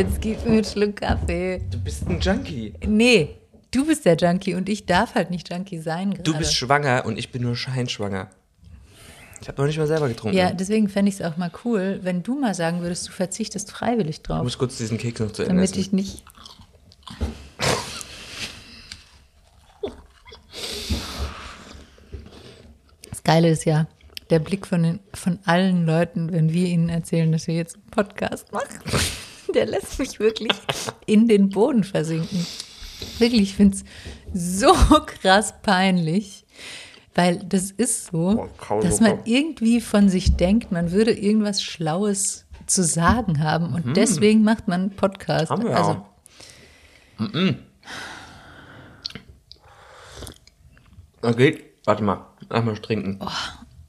Jetzt gib mir einen Schluck Kaffee. Du bist ein Junkie. Nee, du bist der Junkie und ich darf halt nicht Junkie sein gerade. Du bist schwanger und ich bin nur scheinschwanger. Ich habe noch nicht mal selber getrunken. Ja, deswegen fände ich es auch mal cool, wenn du mal sagen würdest, du verzichtest freiwillig Ich drauf. muss kurz diesen Keks noch zu Ende Damit essen. ich nicht. Das Geile ist ja, der Blick von, den, von allen Leuten, wenn wir ihnen erzählen, dass wir jetzt einen Podcast machen, der lässt mich wirklich in den Boden versinken. Wirklich, ich finde es so krass peinlich, weil das ist so, Boah, dass man irgendwie von sich denkt, man würde irgendwas Schlaues zu sagen haben und deswegen macht man einen Podcast. Mhm. Haben wir also, auch. Mhm. Okay, warte mal. Einmal trinken.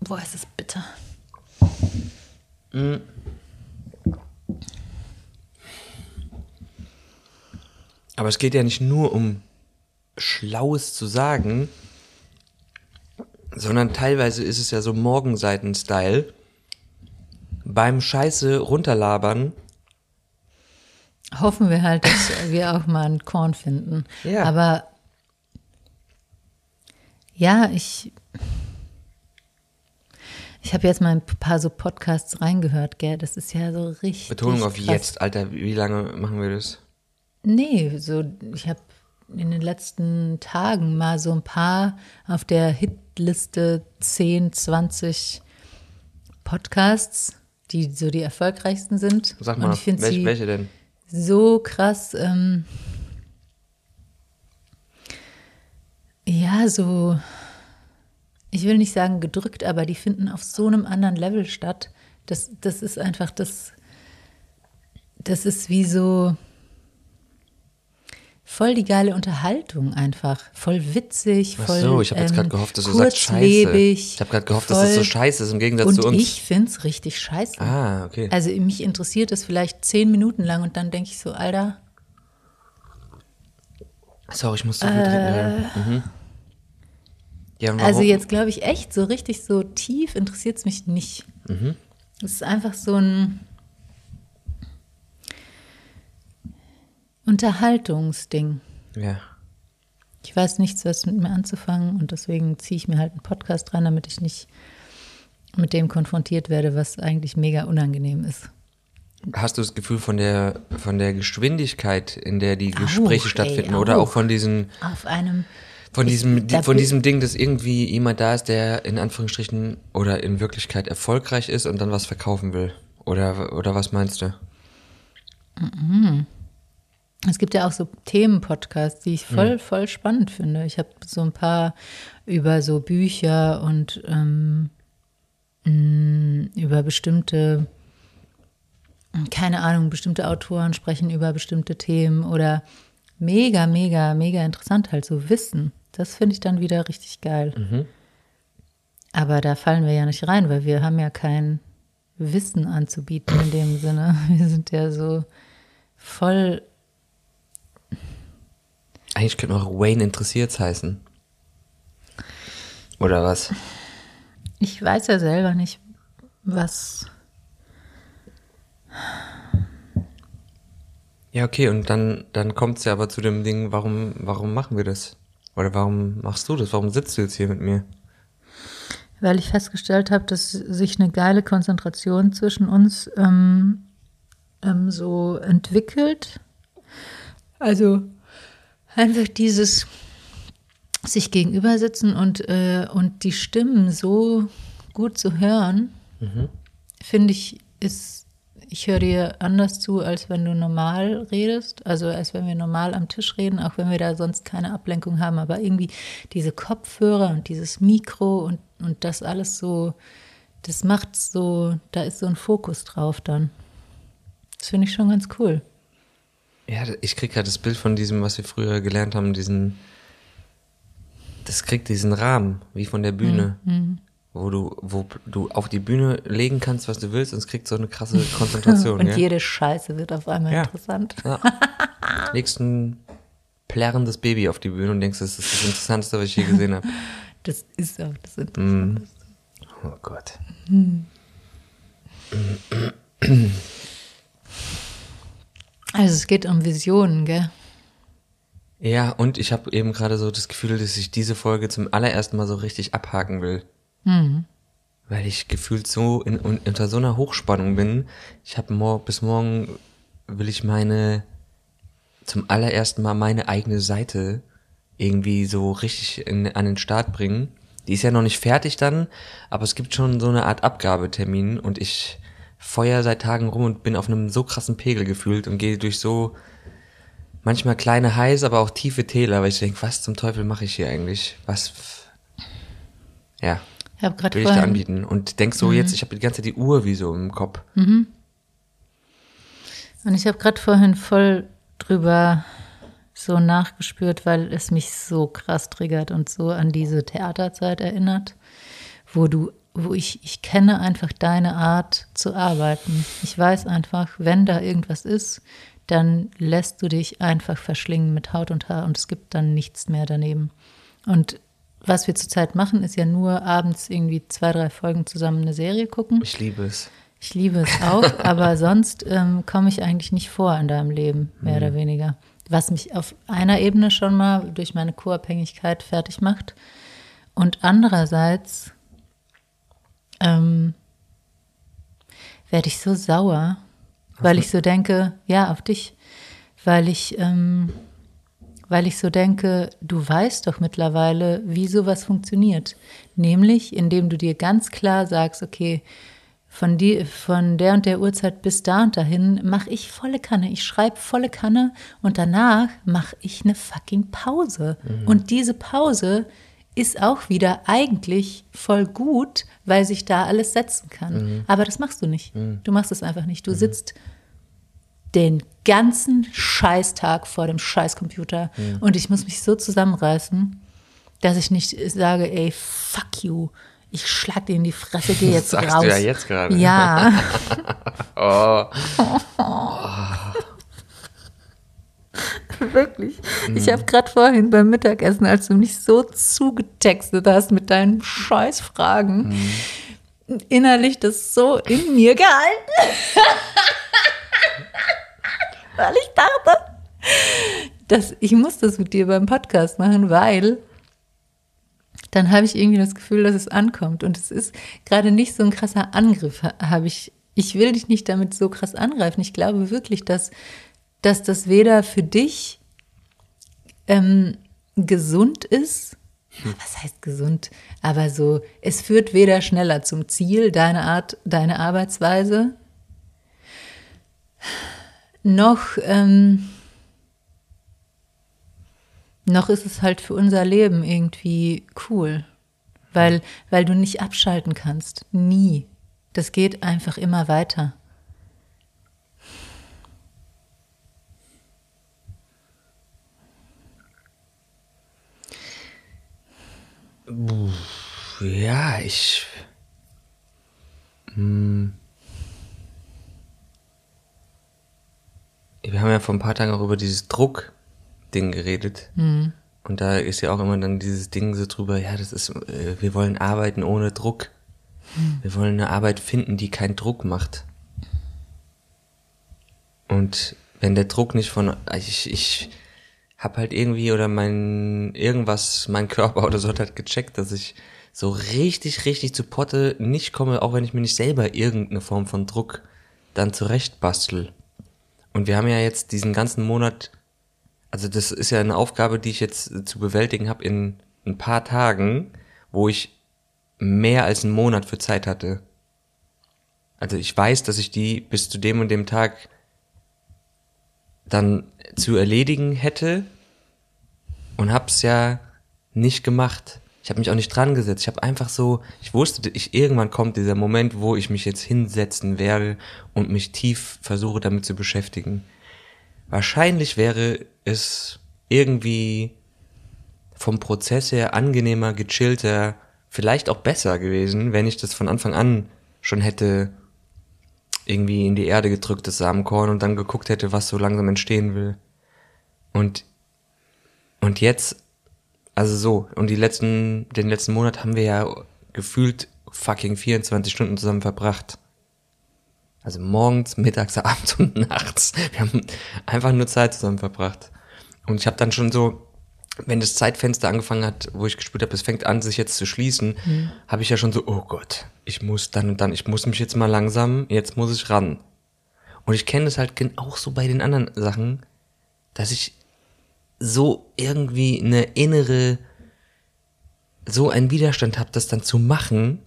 boah, ist das bitter. Aber es geht ja nicht nur um Schlaues zu sagen, sondern teilweise ist es ja so Morgenseiten-Style. Beim Scheiße runterlabern. Hoffen wir halt, dass wir auch mal einen Korn finden. Ja. Aber ja, ich. Ich habe jetzt mal ein paar so Podcasts reingehört, gell? Das ist ja so richtig. Betonung auf krass. jetzt, Alter. Wie lange machen wir das? Nee, so, ich habe in den letzten Tagen mal so ein paar auf der Hitliste 10, 20 Podcasts, die so die erfolgreichsten sind. Sag mal, welche, welche denn? so krass, ähm, ja, so, ich will nicht sagen gedrückt, aber die finden auf so einem anderen Level statt. Das, das ist einfach das, das ist wie so voll die geile Unterhaltung einfach. Voll witzig, Ach voll so, ich habe jetzt gerade ähm, gehofft, dass du sagst Scheiße. Ich habe gerade gehofft, dass das so scheiße ist im Gegensatz Und zu uns. ich finde es richtig scheiße. ah, okay. Also mich interessiert es vielleicht zehn Minuten lang und dann denke ich so, Alter, Sorry, ich muss so viel trinken. Ja. Mhm. Ja? Äh. also jetzt glaube ich echt, so richtig so tief interessiert es mich nicht. Mhm. Es ist einfach so ein Unterhaltungsding. Ja. Ich weiß nichts, was mit mir anzufangen und deswegen ziehe ich mir halt einen Podcast rein, damit ich nicht mit dem konfrontiert werde, was eigentlich mega unangenehm ist. Hast du das Gefühl von der, von der Geschwindigkeit, in der die Auch, Gespräche ey, stattfinden oder auch. auch von diesen, Auf einem von Ich- diesem, da von diesem Ding, dass irgendwie jemand da ist, der in Anführungsstrichen oder in Wirklichkeit erfolgreich ist und dann was verkaufen will? Oder, oder was meinst du? Es gibt ja auch so Themenpodcasts, die ich voll, voll spannend finde. Ich habe so ein paar über so Bücher und ähm, mh, über bestimmte, keine Ahnung, bestimmte Autoren sprechen über bestimmte Themen oder mega, mega, mega interessant halt so Wissen. Das finde ich dann wieder richtig geil. Aber da fallen wir ja nicht rein, weil wir haben ja kein Wissen anzubieten in dem Sinne. Wir sind ja so voll Eigentlich könnte auch Wayne interessiert's heißen. Oder was? Ich weiß ja selber nicht, was. Ja, okay, und dann, dann kommt's ja aber zu dem Ding, warum, warum machen wir das? Oder warum machst du das? Warum sitzt du jetzt hier mit mir? Weil ich festgestellt habe, dass sich eine geile Konzentration zwischen uns ähm, ähm, so entwickelt. Also einfach dieses sich gegenüber sitzen und, äh, und die Stimmen so gut zu hören, finde ich, ist, ich höre dir anders zu, als wenn du normal redest. Also als wenn wir normal am Tisch reden, auch wenn wir da sonst keine Ablenkung haben. Aber irgendwie diese Kopfhörer und dieses Mikro und, und das alles so, das macht so, da ist so ein Fokus drauf dann. Das finde ich schon ganz cool. Ja, ich krieg gerade das Bild von diesem, was wir früher gelernt haben, diesen, das kriegt diesen Rahmen, wie von der Bühne. Wo du, wo du auf die Bühne legen kannst, was du willst, und es kriegt so eine krasse Konzentration. Und ja? jede Scheiße wird auf einmal Ja. interessant. Ja. Legst ein plärrendes Baby auf die Bühne und denkst, das ist das Interessanteste, was ich je gesehen habe. Das ist auch das Interessante. Oh Gott. Also es geht um Visionen, gell? Ja, und ich habe eben gerade so das Gefühl, dass ich diese Folge zum allerersten Mal so richtig abhaken will. Mhm. Weil ich gefühlt so in, un- unter so einer Hochspannung bin. Ich habe mor bis morgen will ich meine zum allerersten Mal meine eigene Seite irgendwie so richtig in, an den Start bringen. Die ist ja noch nicht fertig dann, aber es gibt schon so eine Art Abgabetermin und ich feuer seit Tagen rum und bin auf einem so krassen Pegel gefühlt und gehe durch so manchmal kleine Highs, aber auch tiefe Täler, weil ich denke, was zum Teufel mache ich hier eigentlich? Was? Ja, Ich habe gerade will ich da anbieten und denk so jetzt, ich habe die ganze Zeit die Uhr wie so im Kopf. und ich habe gerade vorhin voll drüber so nachgespürt, weil es mich so krass triggert und so an diese Theaterzeit erinnert, wo du, wo ich, ich kenne einfach deine Art zu arbeiten. Ich weiß einfach, wenn da irgendwas ist, dann lässt du dich einfach verschlingen mit Haut und Haar und es gibt dann nichts mehr daneben. Und was wir zurzeit machen, ist ja nur abends irgendwie zwei, drei Folgen zusammen eine Serie gucken. Ich liebe es. Ich liebe es auch, aber sonst ähm, komme ich eigentlich nicht vor in deinem Leben, mehr oder weniger. Was mich auf einer Ebene schon mal durch meine Co-Abhängigkeit fertig macht. Und andererseits ähm, werde ich so sauer, weil ich so denke, ja, auf dich, weil ich, ähm, weil ich so denke, du weißt doch mittlerweile, wie sowas funktioniert. Nämlich, indem du dir ganz klar sagst, okay, von, die, von der und der Uhrzeit bis da und dahin mache ich volle Kanne. Ich schreibe volle Kanne und danach mache ich eine fucking Pause. Und diese Pause ist auch wieder eigentlich voll gut, weil sich da alles setzen kann. Aber das machst du nicht. Du machst es einfach nicht. Du sitzt den ganzen Scheißtag vor dem Scheißcomputer und ich muss mich so zusammenreißen, dass ich nicht sage, ey, fuck you. Ich schlag dir in die Fresse, geh jetzt sagst raus. du ja jetzt gerade. Ja. Oh, Wirklich. Ich Mhm. habe gerade vorhin beim Mittagessen, als du mich so zugetextet hast mit deinen Scheißfragen, Mhm. innerlich das so in mir gehalten. weil ich dachte, dass ich muss das mit dir beim Podcast machen, weil dann habe ich irgendwie das Gefühl, dass es ankommt. Und es ist gerade nicht so ein krasser Angriff, ha- habe ich. Ich will dich nicht damit so krass angreifen. Ich glaube wirklich, dass, dass das weder für dich ähm, gesund ist. Was heißt gesund? Aber so, es führt weder schneller zum Ziel, deine Art, deine Arbeitsweise, noch, ähm, noch ist es halt für unser Leben irgendwie cool, weil, weil du nicht abschalten kannst. Nie. Das geht einfach immer weiter. Ja, ich. Hm. Wir haben ja vor ein paar Tagen auch über dieses Druck-Ding geredet. Und da ist ja auch immer dann dieses Ding so drüber, ja, das ist, äh, wir wollen arbeiten ohne Druck. Wir wollen eine Arbeit finden, die keinen Druck macht. Und wenn der Druck nicht von, ich, ich hab halt irgendwie oder mein, irgendwas, mein Körper oder so hat halt gecheckt, dass ich so richtig, richtig zu Potte nicht komme, auch wenn ich mir nicht selber irgendeine Form von Druck dann zurecht bastel. Und wir haben ja jetzt diesen ganzen Monat, also das ist ja eine Aufgabe, die ich jetzt zu bewältigen habe in ein paar Tagen, wo ich mehr als einen Monat für Zeit hatte. Also ich weiß, dass ich die bis zu dem und dem Tag dann zu erledigen hätte und hab's ja nicht gemacht. Ich habe mich auch nicht dran gesetzt. Ich habe einfach so, ich wusste, ich irgendwann kommt dieser Moment, wo ich mich jetzt hinsetzen werde und mich tief versuche damit zu beschäftigen. Wahrscheinlich wäre es irgendwie vom Prozess her angenehmer, gechillter, vielleicht auch besser gewesen, wenn ich das von Anfang an schon hätte irgendwie in die Erde gedrückt, das Samenkorn, und dann geguckt hätte, was so langsam entstehen will. Und, und jetzt, also so, und die letzten, den letzten Monat haben wir ja gefühlt fucking 24 Stunden zusammen verbracht. Also morgens, mittags, abends und nachts. Wir haben einfach nur Zeit zusammen verbracht. Und ich habe dann schon so, wenn das Zeitfenster angefangen hat, wo ich gespürt habe, es fängt an, sich jetzt zu schließen, mhm. habe ich ja schon so, oh Gott, ich muss dann und dann, ich muss mich jetzt mal langsam, jetzt muss ich ran. Und ich kenne das halt auch so bei den anderen Sachen, dass ich so irgendwie eine innere, so einen Widerstand habe, das dann zu machen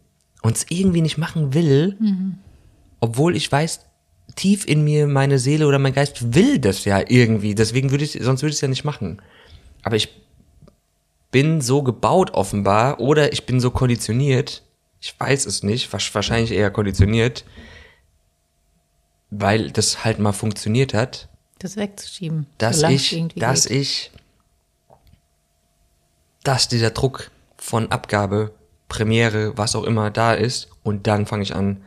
und es irgendwie nicht machen will, mhm. obwohl ich weiß, tief in mir meine Seele oder mein Geist will das ja irgendwie. Deswegen würde ich, sonst würde ich es ja nicht machen. Aber ich bin so gebaut offenbar oder ich bin so konditioniert. Ich weiß es nicht, wahrscheinlich eher konditioniert, weil das halt mal funktioniert hat. Das wegzuschieben. Dass ich, dass geht. ich, dass dieser Druck von Abgabe, Premiere, was auch immer da ist und dann fange ich an,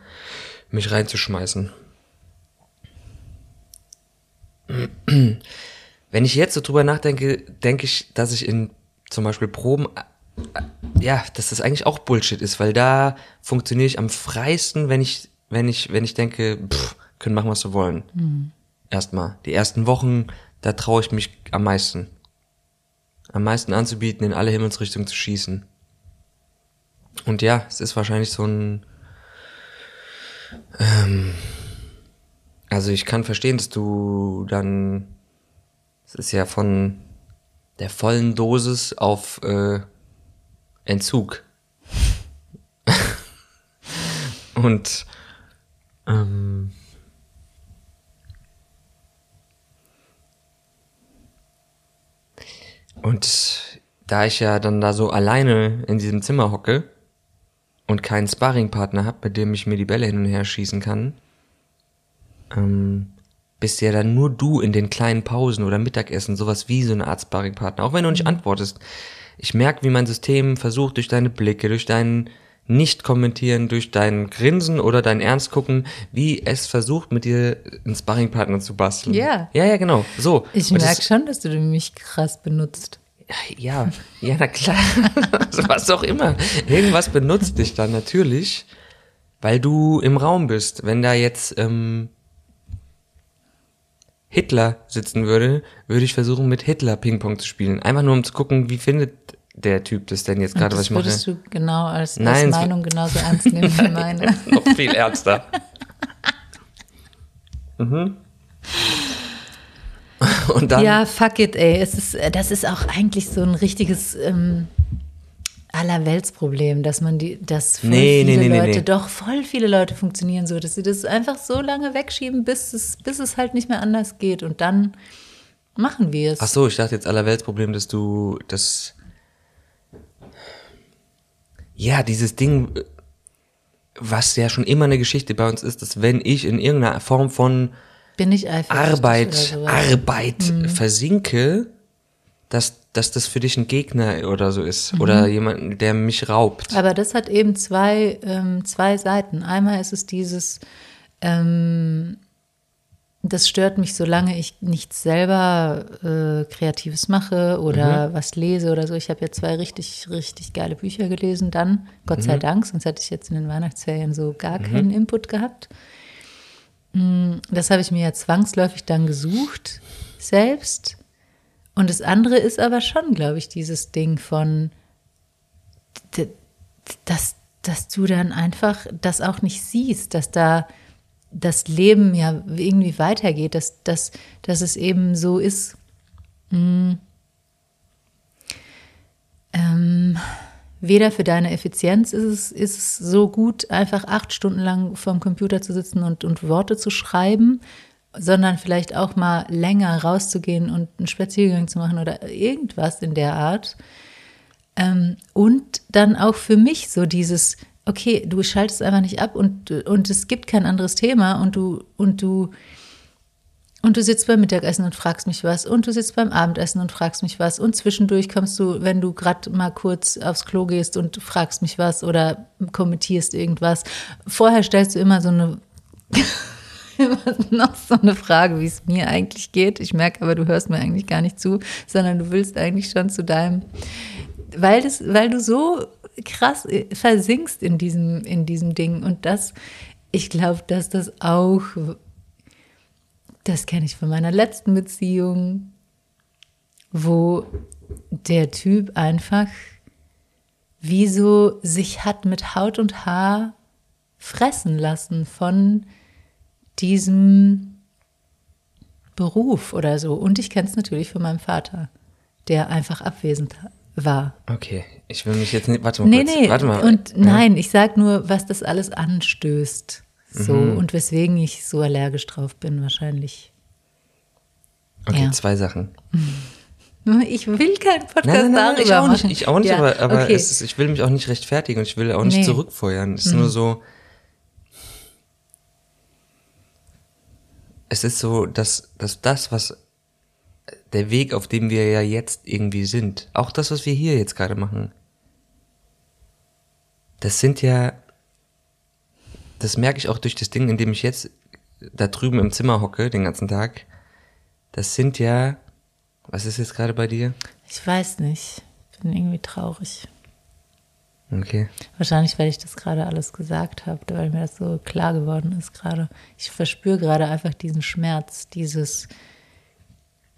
mich reinzuschmeißen. Wenn ich jetzt so drüber nachdenke, denke ich, dass ich in zum Beispiel Proben, äh, ja, dass das eigentlich auch Bullshit ist, weil da funktioniere ich am freisten, wenn ich, wenn ich, wenn ich denke, pff, können machen, was sie wollen. Mhm. Erstmal. Die ersten Wochen, da traue ich mich am meisten. Am meisten anzubieten, in alle Himmelsrichtungen zu schießen. Und ja, es ist wahrscheinlich so ein, ähm, also ich kann verstehen, dass du dann, es ist ja von der vollen Dosis auf äh, Entzug. Und ähm, und da ich ja dann da so alleine in diesem Zimmer hocke und keinen Sparringpartner habe, mit dem ich mir die Bälle hin und her schießen kann, ähm, bist ja dann nur du in den kleinen Pausen oder Mittagessen, sowas wie so eine Art Sparringpartner, auch wenn du nicht mhm. antwortest. Ich merke, wie mein System versucht, durch deine Blicke, durch dein Nicht-Kommentieren, durch dein Grinsen oder dein Ernst gucken, wie es versucht, mit dir einen Sparringpartner zu basteln. Ja. Ja, ja, genau. So. Ich merke schon, dass du mich krass benutzt. Ja, ja, na klar. was auch immer. Irgendwas benutzt dich dann natürlich, weil du im Raum bist. Wenn da jetzt ähm, Hitler sitzen würde, würde ich versuchen, mit Hitler Ping-Pong zu spielen. Einfach nur, um zu gucken, wie findet der Typ das denn jetzt gerade, was ich mache. Würdest du genau als, Nein, als Meinung genauso ernst nehmen wie meine. Noch viel ernster. mhm. Und dann, ja, fuck it, ey. Es ist, das ist auch eigentlich so ein richtiges ähm, Allerweltsproblem, dass man die, dass voll nee, viele nee, nee, Leute, doch voll viele Leute funktionieren so, dass sie das einfach so lange wegschieben, bis es, bis es halt nicht mehr anders geht und dann machen wir es. Ach so, ich dachte jetzt Allerweltsproblem, dass du das, ja, dieses Ding, was ja schon immer eine Geschichte bei uns ist, dass wenn ich in irgendeiner Form von bin ich Arbeit, Arbeit mhm. versinke, dass, dass das für dich ein Gegner oder so ist mhm. oder jemand, der mich raubt. Aber das hat eben zwei, ähm, zwei Seiten. Einmal ist es dieses, ähm, das stört mich, solange ich nichts selber äh, Kreatives mache oder mhm. was lese oder so. Ich habe ja zwei richtig, richtig geile Bücher gelesen dann, Gott mhm. sei Dank, sonst hätte ich jetzt in den Weihnachtsferien so gar mhm. keinen Input gehabt. Mm, das habe ich mir ja zwangsläufig dann gesucht, selbst. Und das andere ist aber schon, glaube ich, dieses Ding von, dass, dass du dann einfach das auch nicht siehst, dass da das Leben ja irgendwie weitergeht, dass, dass, dass es eben so ist. Hm, ähm, weder für deine Effizienz ist es, ist es so gut, einfach acht Stunden lang vorm Computer zu sitzen und, und Worte zu schreiben, sondern vielleicht auch mal länger rauszugehen und einen Spaziergang zu machen oder irgendwas in der Art. Ähm, und dann auch für mich so dieses, okay, du schaltest einfach nicht ab und, und es gibt kein anderes Thema und du, und du, und du sitzt beim Mittagessen und fragst mich was und du sitzt beim Abendessen und fragst mich was und zwischendurch kommst du, wenn du gerade mal kurz aufs Klo gehst und fragst mich was oder kommentierst irgendwas. Vorher stellst du immer so eine noch so eine Frage, wie es mir eigentlich geht. Ich merke aber, du hörst mir eigentlich gar nicht zu, sondern du willst eigentlich schon zu deinem, weil, das, weil du so krass äh, versinkst in diesem, in diesem Ding. Und das, ich glaube, dass das auch, das kenne ich von meiner letzten Beziehung, wo der Typ einfach wie so sich hat mit Haut und Haar fressen lassen von diesem Beruf oder so. Und ich kenne es natürlich von meinem Vater, der einfach abwesend war. Okay, ich will mich jetzt nicht. Warte mal Nee, kurz. nee. Warte mal. Und Ja. nein, ich sag nur, was das alles anstößt. So Mhm. und weswegen ich so allergisch drauf bin, wahrscheinlich. Okay, Ja. zwei Sachen. Ich will keinen Podcast Nein, nein, nein, darüber ich auch nicht, machen. ich auch nicht, Ja, aber, aber okay. ist, ich will mich auch nicht rechtfertigen und ich will auch nicht Nee. zurückfeuern. Es ist nur so, es ist so, dass, dass das, was der Weg, auf dem wir ja jetzt irgendwie sind, auch das, was wir hier jetzt gerade machen, das sind ja, das merke ich auch durch das Ding, in dem ich jetzt da drüben im Zimmer hocke, den ganzen Tag, das sind ja, was ist jetzt gerade bei dir? Ich weiß nicht. Ich bin irgendwie traurig. Okay. Wahrscheinlich, weil ich das gerade alles gesagt habe, weil mir das so klar geworden ist gerade. Ich verspüre gerade einfach diesen Schmerz, dieses,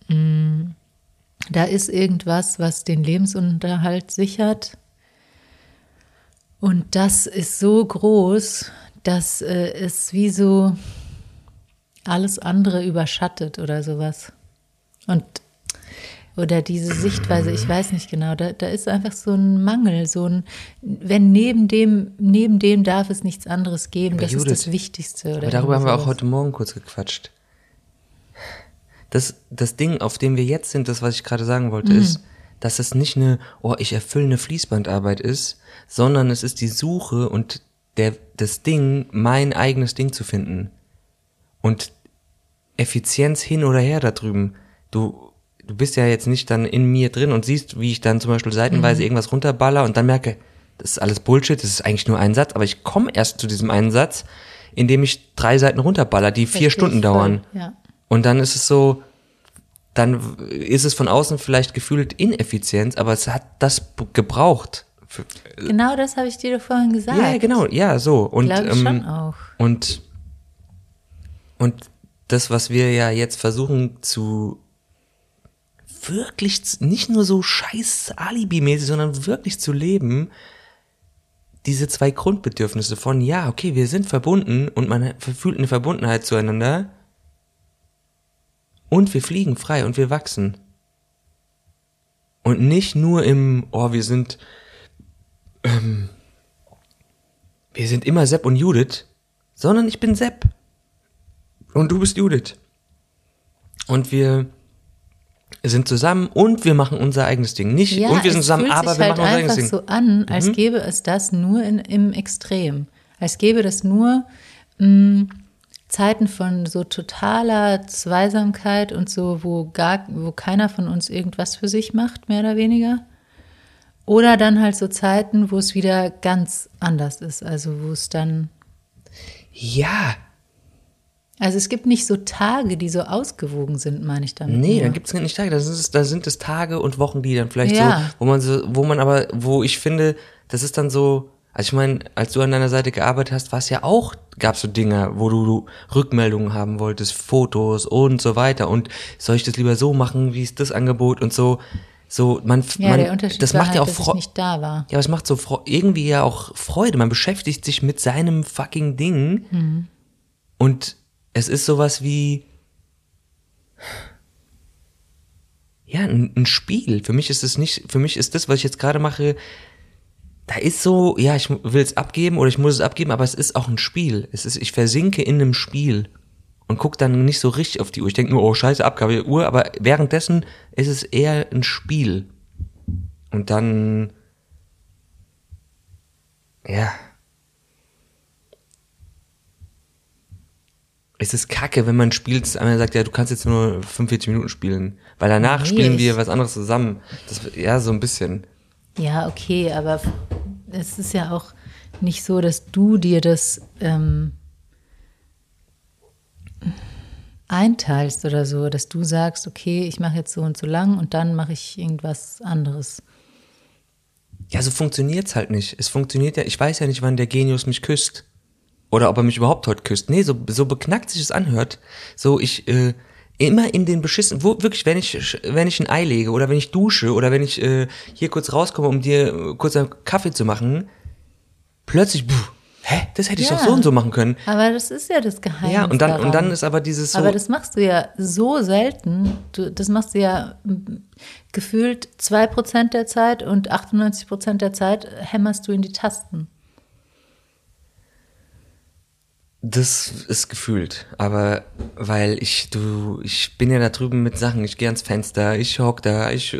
mh, da ist irgendwas, was den Lebensunterhalt sichert. Und das ist so groß, dass äh, es wie so alles andere überschattet oder sowas. Und oder diese Sichtweise, ich weiß nicht genau, da, da ist einfach so ein Mangel, so ein, wenn neben dem, neben dem darf es nichts anderes geben, Aber das Judith, ist das Wichtigste. Oder Aber darüber haben wir auch heute Morgen kurz gequatscht. Das, das Ding, auf dem wir jetzt sind, das, was ich gerade sagen wollte, Mhm. ist, dass es nicht eine, oh, ich erfülle eine Fließbandarbeit ist, sondern es ist die Suche und der, das Ding, mein eigenes Ding zu finden. Und Effizienz hin oder her da drüben. Du, du bist ja jetzt nicht dann in mir drin und siehst, wie ich dann zum Beispiel Mhm. seitenweise irgendwas runterballer und dann merke, das ist alles Bullshit, das ist eigentlich nur ein Satz, aber ich komme erst zu diesem einen Satz, indem ich drei Seiten runterballer, die vier Verstehe ich Stunden dauern. Ja. Und dann ist es so, dann ist es von außen vielleicht gefühlt Ineffizienz, aber es hat das gebraucht. Für, Genau das habe ich dir doch vorhin gesagt. ja, genau, ja, so. Und, Glaube ich ähm, schon auch. und, und das, was wir ja jetzt versuchen zu wirklich nicht nur so scheiß Alibi-mäßig, sondern wirklich zu leben, diese zwei Grundbedürfnisse von, ja, okay, wir sind verbunden und man fühlt eine Verbundenheit zueinander und wir fliegen frei und wir wachsen. Und nicht nur im, oh, wir sind, ähm, wir sind immer Sepp und Judith, sondern ich bin Sepp. Und du bist Judith. Und wir sind zusammen und wir machen unser eigenes Ding. Nicht, Ja, und wir sind es zusammen, fühlt aber sich wir halt machen unser eigenes Ding. Mhm. so an, als gäbe es das nur in, im Extrem. Als gäbe das nur mh, Zeiten von so totaler Zweisamkeit und so, wo gar, wo keiner von uns irgendwas für sich macht, mehr oder weniger. Oder dann halt so Zeiten, wo es wieder ganz anders ist. Also wo es dann Ja, Also es gibt nicht so Tage, die so ausgewogen sind, meine ich damit. nee, nur. dann gibt's nicht Tage, da sind es, da sind es Tage und Wochen, die dann vielleicht Ja. so, wo man so, wo man aber, wo ich finde, das ist dann so, also ich meine, als du an deiner Seite gearbeitet hast, war es ja auch, gab's so Dinge, wo du, du Rückmeldungen haben wolltest, Fotos und so weiter und soll ich das lieber so machen, wie ist das Angebot und so, so, man, Ja, man der Unterschied das war macht halt, ja auch Freude. nicht da war. Ja, aber es macht so Fre- irgendwie ja auch Freude. Man beschäftigt sich mit seinem fucking Ding. Mhm. Und es ist sowas wie. Ja, ein, ein Spiel. Für mich ist es nicht, für mich ist das, was ich jetzt gerade mache, da ist so, ja, ich will es abgeben oder ich muss es abgeben, aber es ist auch ein Spiel. Es ist, ich versinke in einem Spiel und guck dann nicht so richtig auf die Uhr. Ich denke nur, oh scheiße, Abgabe der Uhr, aber währenddessen ist es eher ein Spiel. Und dann, ja. Es ist kacke, wenn man spielt, einer sagt, ja, du kannst jetzt nur 45 Minuten spielen. Weil danach Nee, spielen wir was anderes zusammen. Das, ja, so ein bisschen. Ja, okay, aber es ist ja auch nicht so, dass du dir das ähm, einteilst oder so, dass du sagst, okay, ich mache jetzt so und so lang und dann mache ich irgendwas anderes. Ja, so funktioniert's halt nicht. Es funktioniert ja, ich weiß ja nicht, wann der Genius mich küsst. Oder ob er mich überhaupt heute küsst. Nee, so, so beknackt sich es anhört. So, ich, äh, immer in den beschissen, wo wirklich, wenn ich, wenn ich ein Ei lege oder wenn ich dusche oder wenn ich äh, hier kurz rauskomme, um dir äh, kurz einen Kaffee zu machen, plötzlich, pff, hä, das hätte ich Ja. doch so und so machen können. Aber das ist ja das Geheimnis. Ja, und dann, daran. und dann ist aber dieses so, Aber das machst du ja so selten. Du, das machst du ja gefühlt 2% der Zeit und 98% der Zeit hämmerst du in die Tasten. Das ist gefühlt, aber weil ich du ich bin ja da drüben mit Sachen, ich gehe ans Fenster, ich hock da, ich äh,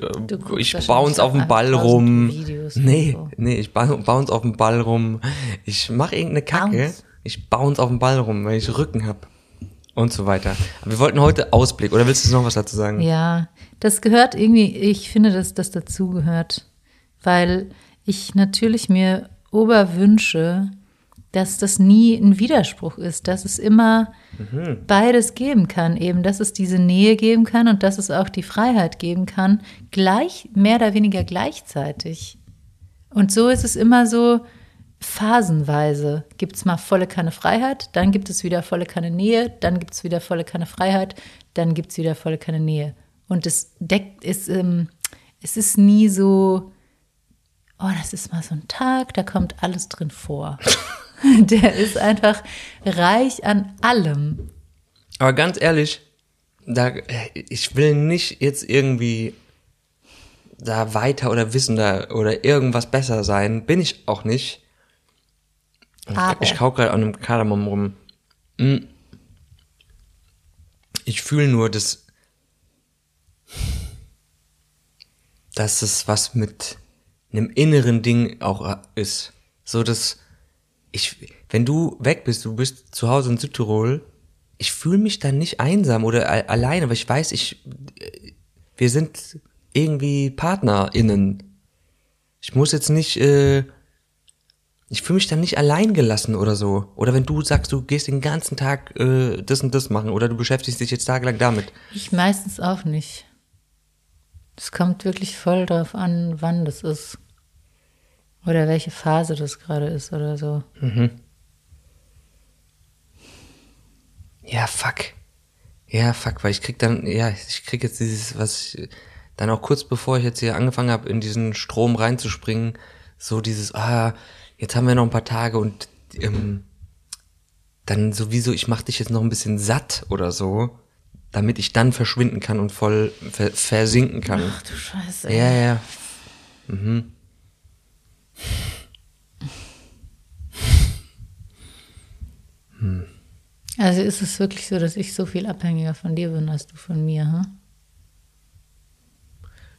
ich wahrscheinlich bounce auf dem Ball 1000 rum. Videos nee, so. nee, ich bou- bounce auf dem Ball rum. Ich mache irgendeine Kacke, Bounce. ich bounce auf dem Ball rum, weil ich Rücken hab und so weiter. Aber wir wollten heute Ausblick oder willst du noch was dazu sagen? Ja, das gehört irgendwie, ich finde, dass das dazugehört. Weil ich natürlich mir oberwünsche, dass das nie ein Widerspruch ist, dass es immer beides geben kann, eben, dass es diese Nähe geben kann und dass es auch die Freiheit geben kann, gleich, mehr oder weniger gleichzeitig. Und so ist es immer so phasenweise. Gibt es mal volle Kanne Freiheit, dann gibt es wieder volle Kanne Nähe, dann gibt es wieder volle Kanne Freiheit, dann gibt es wieder volle Kanne Nähe. Und es deckt, es, ähm, es ist nie so, oh, das ist mal so ein Tag, da kommt alles drin vor. Der ist einfach reich an allem. Aber ganz ehrlich, da, ich will nicht jetzt irgendwie da weiter oder wissender oder irgendwas besser sein. Bin ich auch nicht. Aber. Ich kau gerade an einem Kardamom rum. Mm. Ich fühle nur, dass, dass es was mit einem inneren Ding auch ist. So, dass ich, wenn du weg bist, du bist zu Hause in Südtirol, ich fühle mich dann nicht einsam oder alleine, weil ich weiß, ich, äh, wir sind irgendwie PartnerInnen. Ich muss jetzt nicht, äh, ich fühle mich dann nicht allein gelassen oder so. Oder wenn du sagst, du gehst den ganzen Tag äh, das und das machen oder du beschäftigst dich jetzt tagelang damit. Ich meistens auch nicht. Es kommt wirklich voll drauf an, wann das ist. Oder welche Phase das gerade ist oder so. Ja, fuck. Ja, fuck, weil ich krieg dann, ja, ich krieg jetzt dieses, was ich, dann auch kurz bevor ich jetzt hier angefangen habe, in diesen Strom reinzuspringen, so dieses, ah, jetzt haben wir noch ein paar Tage und ähm, dann sowieso, ich mach dich jetzt noch ein bisschen satt oder so, damit ich dann verschwinden kann und voll ver versinken kann. Ach du Scheiße. Ja, ja. Also ist es wirklich so, dass ich so viel abhängiger von dir bin als du von mir, hm?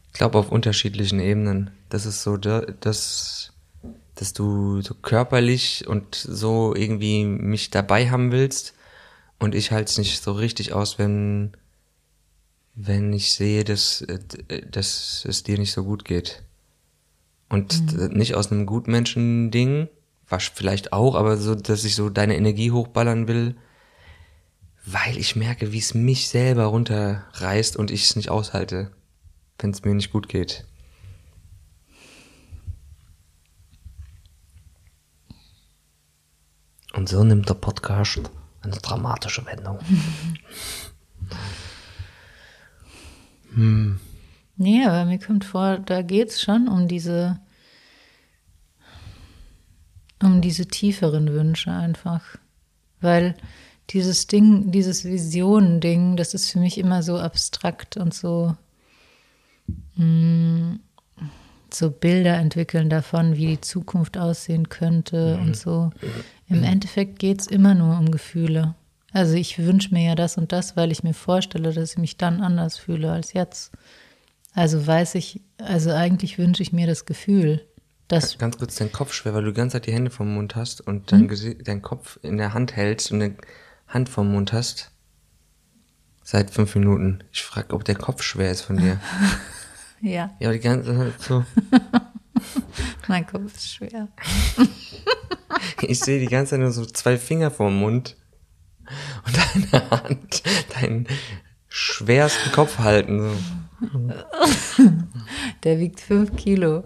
Ich glaube auf unterschiedlichen Ebenen. Das ist so, da- dass, dass du so körperlich und so irgendwie mich dabei haben willst und ich halte es nicht so richtig aus, wenn, wenn ich sehe, dass, äh, d- dass es dir nicht so gut geht. Und d- nicht aus einem Gutmenschen-Ding, was vielleicht auch, aber so, dass ich so deine Energie hochballern will, weil ich merke, wie es mich selber runterreißt und ich es nicht aushalte, wenn es mir nicht gut geht. Und so nimmt der Podcast eine dramatische Wendung. Nee, aber mir kommt vor, da geht es schon um diese, um diese tieferen Wünsche einfach. Weil dieses Ding, dieses Visionen-Ding, das ist für mich immer so abstrakt und so, mm, so Bilder entwickeln davon, wie die Zukunft aussehen könnte und so. Im Endeffekt geht es immer nur um Gefühle. Also ich wünsche mir ja das und das, weil ich mir vorstelle, dass ich mich dann anders fühle als jetzt. Also weiß ich, also eigentlich wünsche ich mir das Gefühl, dass Ganz kurz dein Kopf schwer, weil du die ganze Zeit die Hände vom Mund hast und dein, Gesi- dein Kopf in der Hand hältst und eine Hand vom Mund hast. Seit fünf Minuten. Ich frage, ob der Kopf schwer ist von dir. ja, Ja, aber die ganze Zeit so. mein Kopf ist schwer. Ich sehe die ganze Zeit nur so zwei Finger vorm Mund und deine Hand, deinen schwersten Kopf halten. So. Der wiegt fünf Kilo.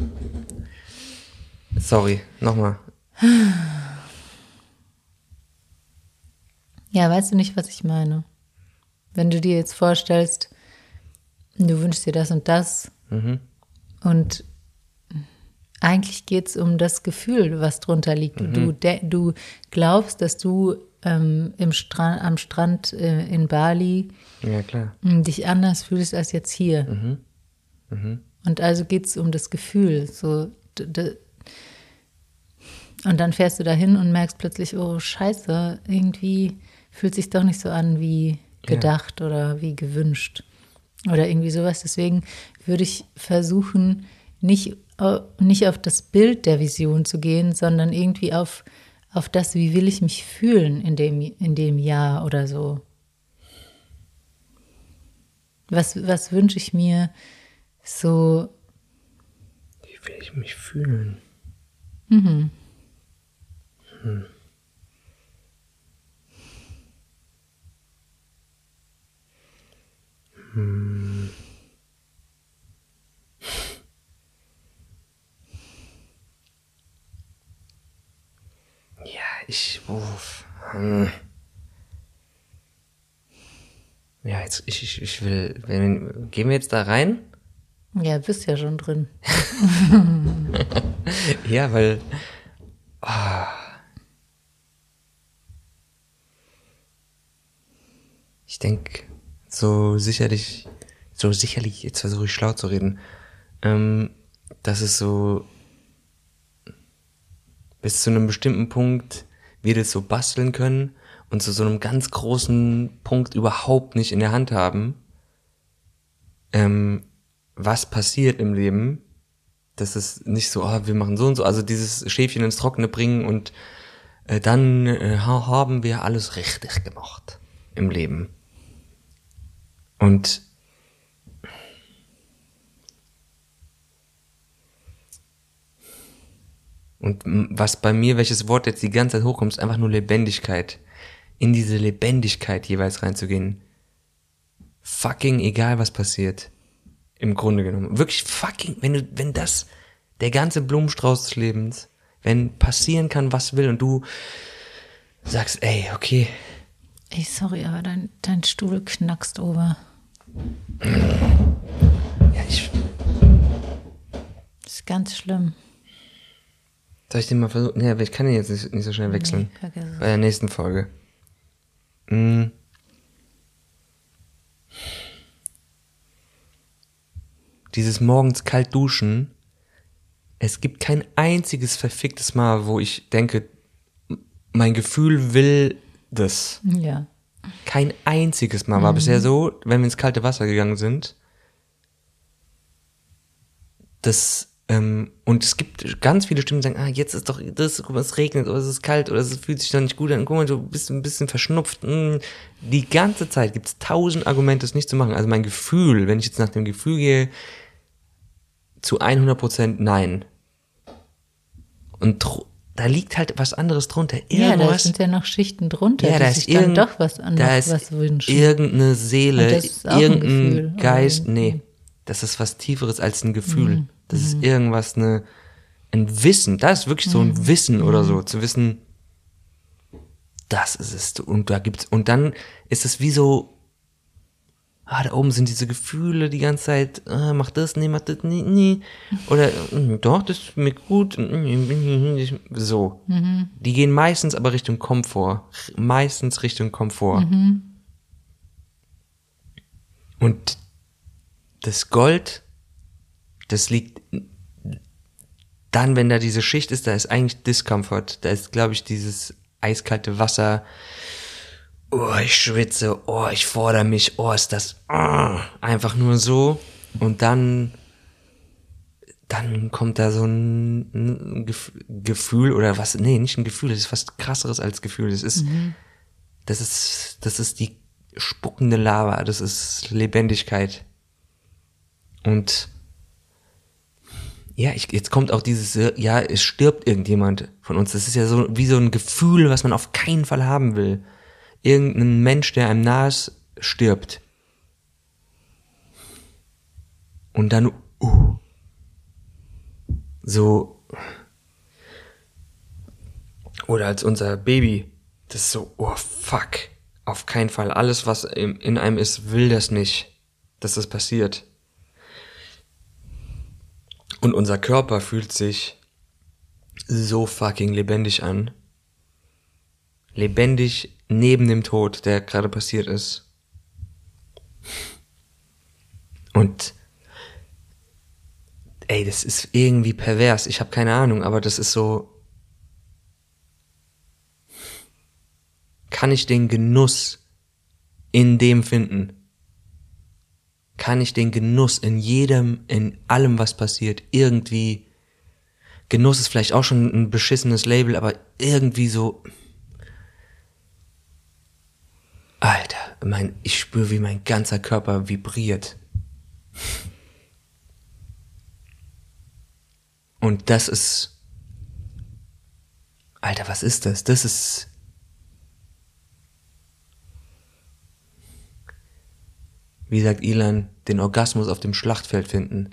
Sorry, nochmal. Ja, weißt du nicht, was ich meine? Wenn du dir jetzt vorstellst, du wünschst dir das und das Mhm. und eigentlich geht es um das Gefühl, was drunter liegt. Du, de, du glaubst, dass du ähm, im Strand, am Strand äh, in Bali Ja, dich anders fühlst als jetzt hier. Mhm. Und also geht es um das Gefühl. So, und dann fährst du dahin und merkst plötzlich, oh Scheiße, irgendwie fühlt sich doch nicht so an wie gedacht oder wie gewünscht. Oder irgendwie sowas. Deswegen würde ich versuchen, nicht, au- nicht auf das Bild der Vision zu gehen, sondern irgendwie auf, auf das, wie will ich mich fühlen in dem, in dem Jahr oder so. Was, was wünsche ich mir so Wie will ich mich fühlen? Hm. Ja, ich. Uff. Hm. Ja, jetzt, ich, ich, ich will. Wenn, gehen wir jetzt da rein? Ja, bist ja schon drin. Ja, weil. ah. Ich denke, so sicherlich, so sicherlich, jetzt versuche ich schlau zu reden, ähm, dass es so bis zu einem bestimmten Punkt wir das so basteln können und zu so einem ganz großen Punkt überhaupt nicht in der Hand haben, ähm, was passiert im Leben, das ist nicht so, ah, wir machen so und so, also dieses Schäfchen ins Trockene bringen und äh, dann äh, ha- haben wir alles richtig gemacht im Leben. Und und was bei mir, welches Wort jetzt die ganze Zeit hochkommt, ist einfach nur Lebendigkeit. In diese Lebendigkeit jeweils reinzugehen. Fucking egal, was passiert. Im Grunde genommen. Wirklich fucking, wenn du, wenn das der ganze Blumenstrauß des Lebens, wenn passieren kann, was will und du sagst, ey, okay, Ey, sorry, aber dein, dein Stuhl knackst over. ja, ich, Das ist ganz schlimm. Soll ich den mal versuchen? Ja, aber ich kann den jetzt nicht, nicht so schnell wechseln. Nee. Bei der nächsten Folge. Mm. Dieses morgens kalt duschen. Es gibt kein einziges verficktes Mal, wo ich denke, mein Gefühl will das. Ja. Kein einziges Mal war bisher so, wenn wir ins kalte Wasser gegangen sind. Das, ähm, und es gibt ganz viele Stimmen, die sagen, ah, jetzt ist doch das, guck mal, es regnet oder es ist kalt oder es fühlt sich doch nicht gut an, guck mal, du bist ein bisschen verschnupft. Mm. Die ganze Zeit gibt es tausend Argumente, es nicht zu machen. Also mein Gefühl, wenn ich jetzt nach dem Gefühl gehe, zu 100 Prozent nein. Und da liegt halt was anderes drunter. Ja, da Irgendwas. sind ja noch Schichten drunter, Ja, die da sich ist, dann irgend, doch was da anderes ist was wünschen. irgendeine Seele, das ist irgendein Geist. Nee, das ist was Tieferes als ein Gefühl. Mhm. Das ist irgendwas, eine, ein Wissen. Das ist wirklich so Mhm. ein Wissen oder so. Zu wissen, das ist es. Und da gibt's, und dann ist es wie so, ah, da oben sind diese Gefühle die ganze Zeit, ah, mach das, nee, mach das, nee, nee. Oder, mm, doch, das ist mir gut. So. Die gehen meistens aber Richtung Komfort. Meistens Richtung Komfort. Und das Gold, das liegt dann, wenn da diese Schicht ist, da ist eigentlich Discomfort. Da ist, glaube ich, dieses eiskalte Wasser. Oh, ich schwitze. Oh, ich fordere mich. Oh, ist das ah, einfach nur so. Und dann, dann kommt da so ein, ein Gef Gefühl oder was? Nee, nicht ein Gefühl. Das ist fast krasseres als Gefühl. Das ist, das ist, das ist die spuckende Lava. Das ist Lebendigkeit. Und ja, ich, jetzt kommt auch dieses, äh, ja, es stirbt irgendjemand von uns. Das ist ja so wie so ein Gefühl, was man auf keinen Fall haben will. Irgendein Mensch, der einem nahe ist, stirbt. Und dann, uh, so, oder als unser Baby, das ist so, oh fuck, Auf keinen Fall. Alles, was in einem ist, will das nicht, dass das passiert. Und unser Körper fühlt sich so fucking lebendig an. Lebendig neben dem Tod, der gerade passiert ist. Und ey, das ist irgendwie pervers. Ich habe keine Ahnung, aber das ist so. Kann ich den Genuss in dem finden? Kann ich den Genuss in jedem, in allem, was passiert, irgendwie. Genuss ist vielleicht auch schon ein beschissenes Label, aber irgendwie so. Alter, mein, ich spüre, wie mein ganzer Körper vibriert. Und das ist. Alter, was ist das? Das ist. Wie sagt Ilan, den Orgasmus auf dem Schlachtfeld finden.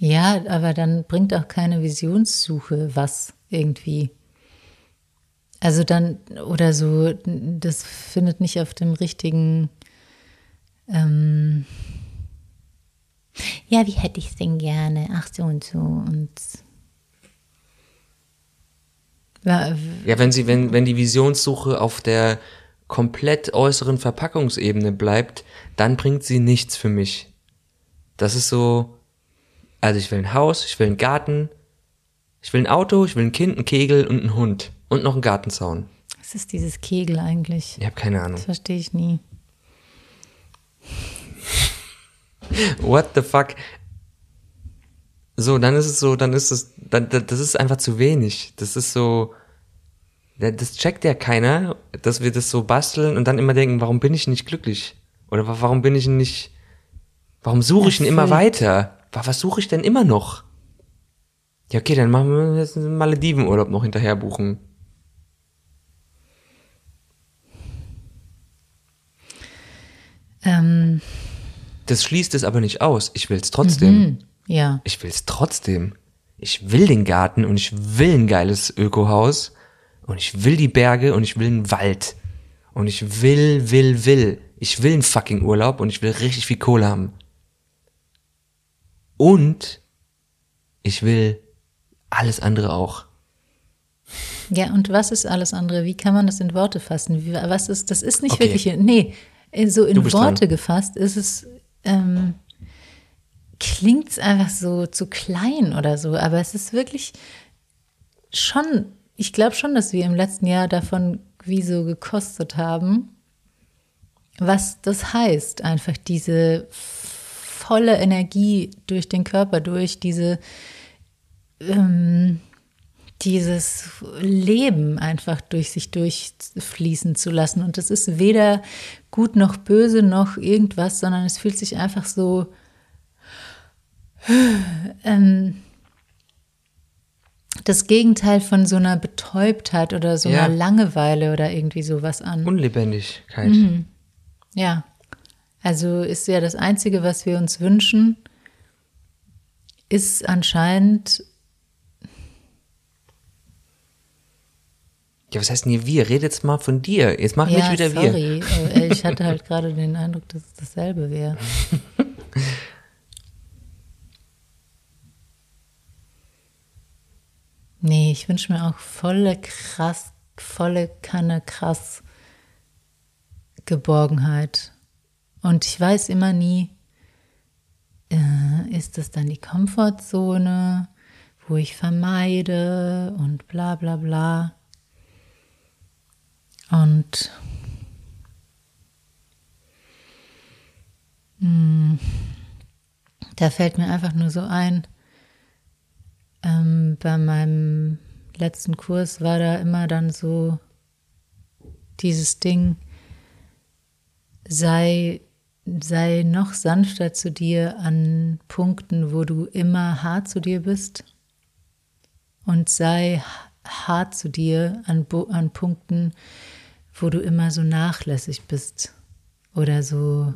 Ja, aber dann bringt auch keine Visionssuche was irgendwie. Also dann, oder so, das findet nicht auf dem richtigen. Ähm, ja, wie hätte ich es denn gerne? Ach so und so. Und. Ja, wenn sie, wenn, wenn die Visionssuche auf der komplett äußeren Verpackungsebene bleibt, dann bringt sie nichts für mich. Das ist so, also ich will ein Haus, ich will einen Garten, ich will ein Auto, ich will ein Kind, einen Kegel und einen Hund und noch einen Gartenzaun. was ist dieses Kegel eigentlich? Ich habe keine Ahnung. Das verstehe ich nie. What the fuck? So, dann ist es so, dann ist es, dann, das ist einfach zu wenig. Das ist so, das checkt ja keiner, dass wir das so basteln und dann immer denken, warum bin ich nicht glücklich? Oder wa- warum bin ich nicht, warum suche ich denn immer weiter? Wa- Was suche ich denn immer noch? Ja, okay, dann machen wir jetzt einen Maledivenurlaub noch hinterher buchen. Ähm, Das schließt es aber nicht aus. Ich will es trotzdem. hm, ja. Ich will's trotzdem. Ich will den Garten und ich will ein geiles Ökohaus und ich will die Berge und ich will einen Wald und ich will, will, will. Ich will einen fucking Urlaub und ich will richtig viel Kohle haben. Und ich will alles andere auch. Ja, und was ist alles andere? Wie kann man das in Worte fassen? Wie, was ist, das ist nicht Okay. wirklich, nee, in- so in Worte dran. gefasst ist es, ähm, klingt es einfach so zu klein oder so, aber es ist wirklich schon, ich glaube schon, dass wir im letzten Jahr davon wie so gekostet haben, was das heißt, einfach diese volle Energie durch den Körper durch, diese ähm, dieses Leben einfach durch sich durchfließen zu lassen. Und das ist weder gut noch böse noch irgendwas, sondern es fühlt sich einfach so ähm, das Gegenteil von so einer Betäubtheit oder so Ja. einer Langeweile oder irgendwie sowas an. Unlebendigkeit. Ja, also ist ja das Einzige, was wir uns wünschen, ist anscheinend, Ja, was heißt denn hier wir? Red jetzt mal von dir. Jetzt mach ja, nicht wieder wir. sorry, äh, ich hatte halt gerade den Eindruck, dass es dasselbe wäre. Nee, ich wünsche mir auch volle krass, volle Kanne krass Geborgenheit. Und ich weiß immer nie, äh, ist das dann die Komfortzone, wo ich vermeide und bla bla bla. Und mh, da fällt mir einfach nur so ein, ähm, bei meinem letzten Kurs war da immer dann so dieses Ding, sei, sei noch sanfter zu dir an Punkten, wo du immer hart zu dir bist und sei hart zu dir an, an Punkten, wo du immer so nachlässig bist oder so.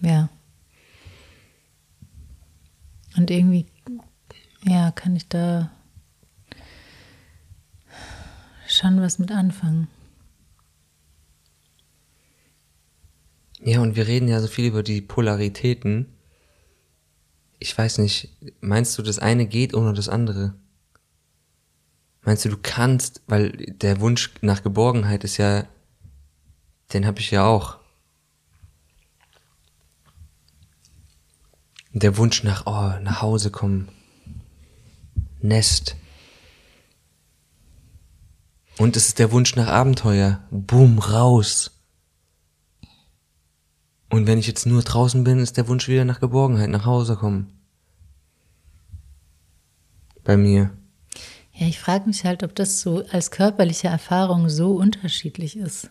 Ja. Und irgendwie, ja, kann ich da schon was mit anfangen. Ja, und wir reden ja so viel über die Polaritäten. Ich weiß nicht, meinst du, das eine geht ohne das andere? Meinst du, du kannst, weil der Wunsch nach Geborgenheit ist ja, den habe ich ja auch. Der Wunsch nach, oh, nach Hause kommen. Nest. Und es ist der Wunsch nach Abenteuer. Boom, raus. Und wenn ich jetzt nur draußen bin, ist der Wunsch wieder nach Geborgenheit, nach Hause kommen. Bei mir. Ja, ich frage mich halt, ob das so als körperliche Erfahrung so unterschiedlich ist.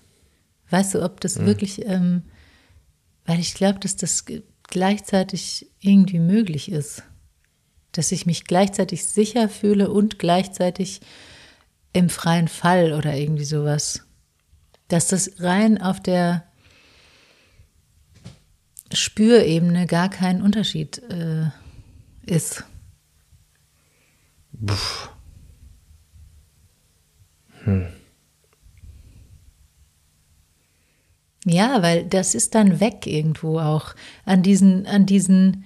Weißt du, ob das mhm. wirklich, ähm, weil ich glaube, dass das gleichzeitig irgendwie möglich ist. Dass ich mich gleichzeitig sicher fühle und gleichzeitig im freien Fall oder irgendwie sowas. Dass das rein auf der Spürebene gar kein Unterschied äh, ist. Puh. Hm. Ja, weil das ist dann weg irgendwo auch an diesen, an diesen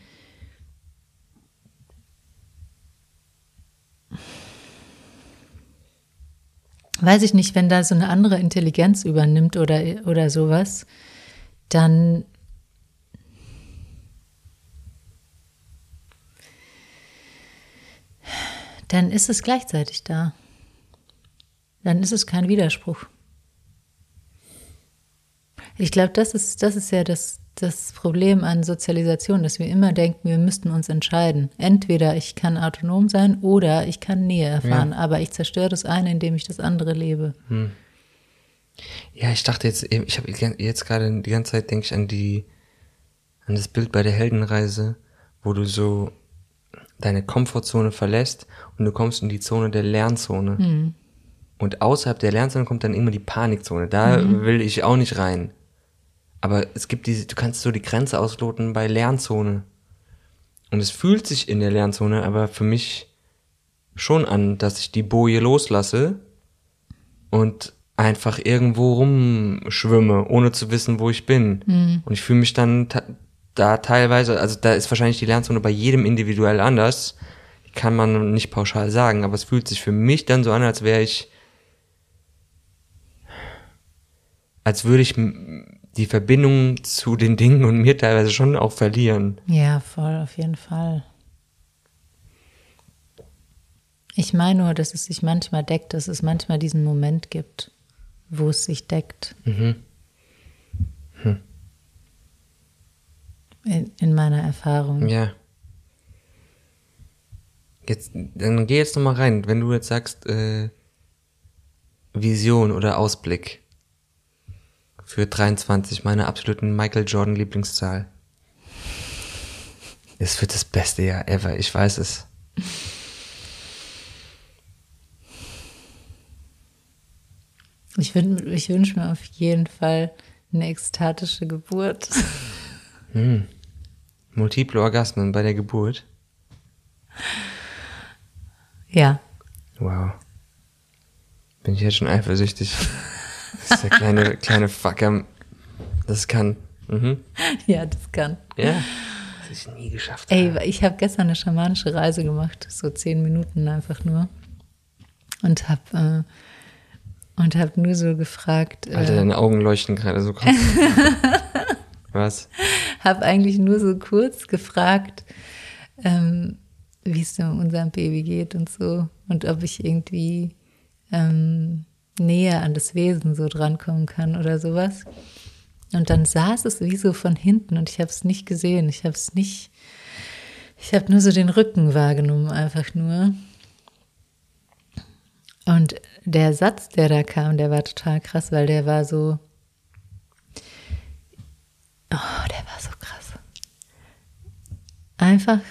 weiß ich nicht, wenn da so eine andere Intelligenz übernimmt oder, oder sowas, dann dann ist es gleichzeitig da. Dann ist es kein Widerspruch. Ich glaube, das ist, das ist ja das, das Problem an Sozialisation, dass wir immer denken, wir müssten uns entscheiden. Entweder ich kann autonom sein oder ich kann Nähe erfahren, ja. aber ich zerstöre das eine, indem ich das andere lebe. Hm. Ja, ich dachte jetzt, ich habe jetzt gerade die ganze Zeit denke ich an die, an das Bild bei der Heldenreise, wo du so deine Komfortzone verlässt und du kommst in die Zone der Lernzone. Mhm. Und außerhalb der Lernzone kommt dann immer die Panikzone. Da mhm. will ich auch nicht rein. Aber es gibt diese, du kannst so die Grenze ausloten bei Lernzone. Und es fühlt sich in der Lernzone aber für mich schon an, dass ich die Boje loslasse und einfach irgendwo rumschwimme, ohne zu wissen, wo ich bin. Mhm. Und ich fühle mich dann da teilweise, also da ist wahrscheinlich die Lernzone bei jedem individuell anders, kann man nicht pauschal sagen, aber es fühlt sich für mich dann so an, als wäre ich, als würde ich die Verbindung zu den Dingen und mir teilweise schon auch verlieren. Ja, voll, auf jeden Fall. Ich meine nur, dass es sich manchmal deckt, dass es manchmal diesen Moment gibt, wo es sich deckt. Mhm. Hm. In, in meiner Erfahrung. Ja. Jetzt, dann geh jetzt nochmal rein. Wenn du jetzt sagst, äh, Vision oder Ausblick für 23, meine absoluten Michael Jordan Lieblingszahl. Es wird das beste Jahr ever, ich weiß es. Ich, ich wünsche mir auf jeden Fall eine ekstatische Geburt. Hm. Multiple Orgasmen bei der Geburt. Ja. Wow. Bin ich jetzt schon eifersüchtig. Das ist der kleine, kleine Fucker. Das kann. Mhm. Ja, das kann. Ja. Das ich nie geschafft habe. Ey, ich habe gestern eine schamanische Reise gemacht. So zehn Minuten einfach nur. Und habe äh, und hab nur so gefragt. Alter, äh, deine Augen leuchten gerade so krass. Was? Habe eigentlich nur so kurz gefragt, ähm, wie es unserem Baby geht und so. Und ob ich irgendwie ähm, näher an das Wesen so drankommen kann oder sowas. Und dann saß es wie so von hinten und ich habe es nicht gesehen. Ich habe es nicht, ich habe nur so den Rücken wahrgenommen, einfach nur. Und der Satz, der da kam, der war total krass, weil der war so, Oh, der war so krass. Einfach,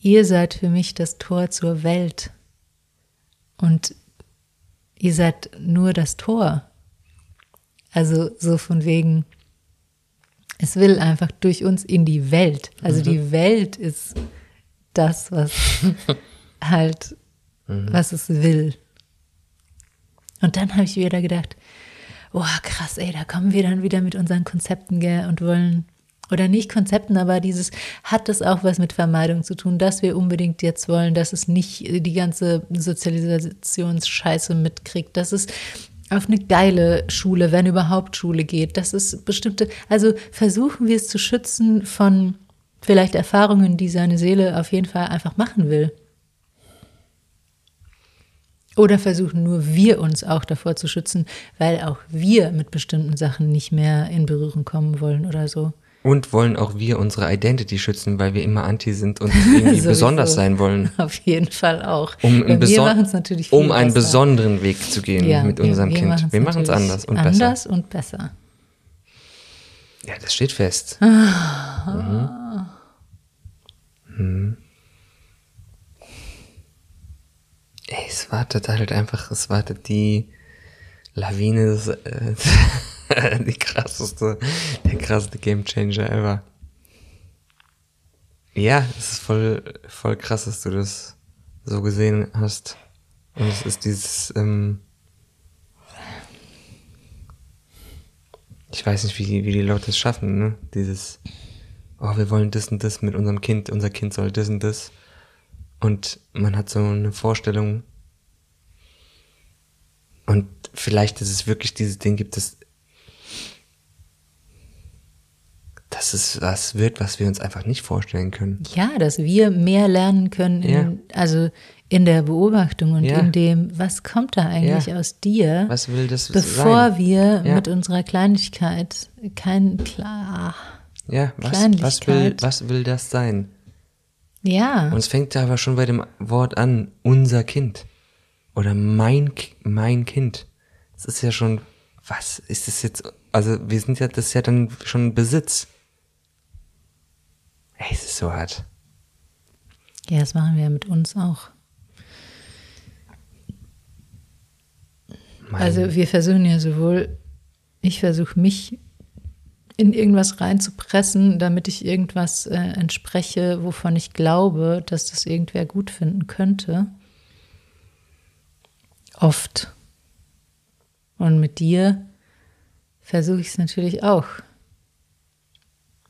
ihr seid für mich das Tor zur Welt. Und ihr seid nur das Tor. Also so von wegen, es will einfach durch uns in die Welt. Also mhm. die Welt ist das, was halt, mhm. was es will. Und dann habe ich wieder gedacht, oh krass, ey, da kommen wir dann wieder mit unseren Konzepten gell, und wollen, oder nicht Konzepten, aber dieses, hat das auch was mit Vermeidung zu tun, dass wir unbedingt jetzt wollen, dass es nicht die ganze Sozialisationsscheiße mitkriegt, dass es auf eine geile Schule, wenn überhaupt Schule geht, dass es bestimmte, also versuchen wir es zu schützen von vielleicht Erfahrungen, die seine Seele auf jeden Fall einfach machen will. Oder versuchen nur wir uns auch davor zu schützen, weil auch wir mit bestimmten Sachen nicht mehr in Berührung kommen wollen oder so. Und wollen auch wir unsere Identity schützen, weil wir immer anti sind und irgendwie besonders sein wollen. Auf jeden Fall auch. Um, Weil wir machen es beson natürlich viel um einen besonderen Weg zu gehen Ja, mit unserem wir Kind. Wir machen es anders und anders besser. und besser. Ja, das steht fest. Ah. Mhm. Mhm. Ey, es wartet halt einfach, es wartet die Lawine, des, äh, die krasseste, der krasseste Gamechanger ever. Ja, es ist voll, voll krass, dass du das so gesehen hast. Und es ist dieses, ähm, ich weiß nicht, wie, wie die Leute es schaffen, ne? Dieses, oh, wir wollen das und das mit unserem Kind, unser Kind soll das und das. Und man hat so eine Vorstellung. Und vielleicht, dass es wirklich dieses Ding gibt, dass, dass es was wird, was wir uns einfach nicht vorstellen können. Ja, dass wir mehr lernen können, in, Ja. also in der Beobachtung und Ja. in dem, was kommt da eigentlich Ja. aus dir, Was will das bevor sein? wir mit unserer Kleinlichkeit kein klar. Ja, was, was, will, was will das sein? Ja, Und es fängt aber schon bei dem Wort an, unser Kind. Oder mein, mein Kind. Das ist ja schon, was ist das jetzt? Also wir sind ja, das ist ja dann schon Besitz. Ey, es ist so hart. ja, das machen wir mit uns auch. Mein, Also wir versuchen ja sowohl, ich versuche mich in irgendwas reinzupressen, damit ich irgendwas äh, entspreche, wovon ich glaube, dass das irgendwer gut finden könnte. Oft. Und mit dir versuche ich es natürlich auch.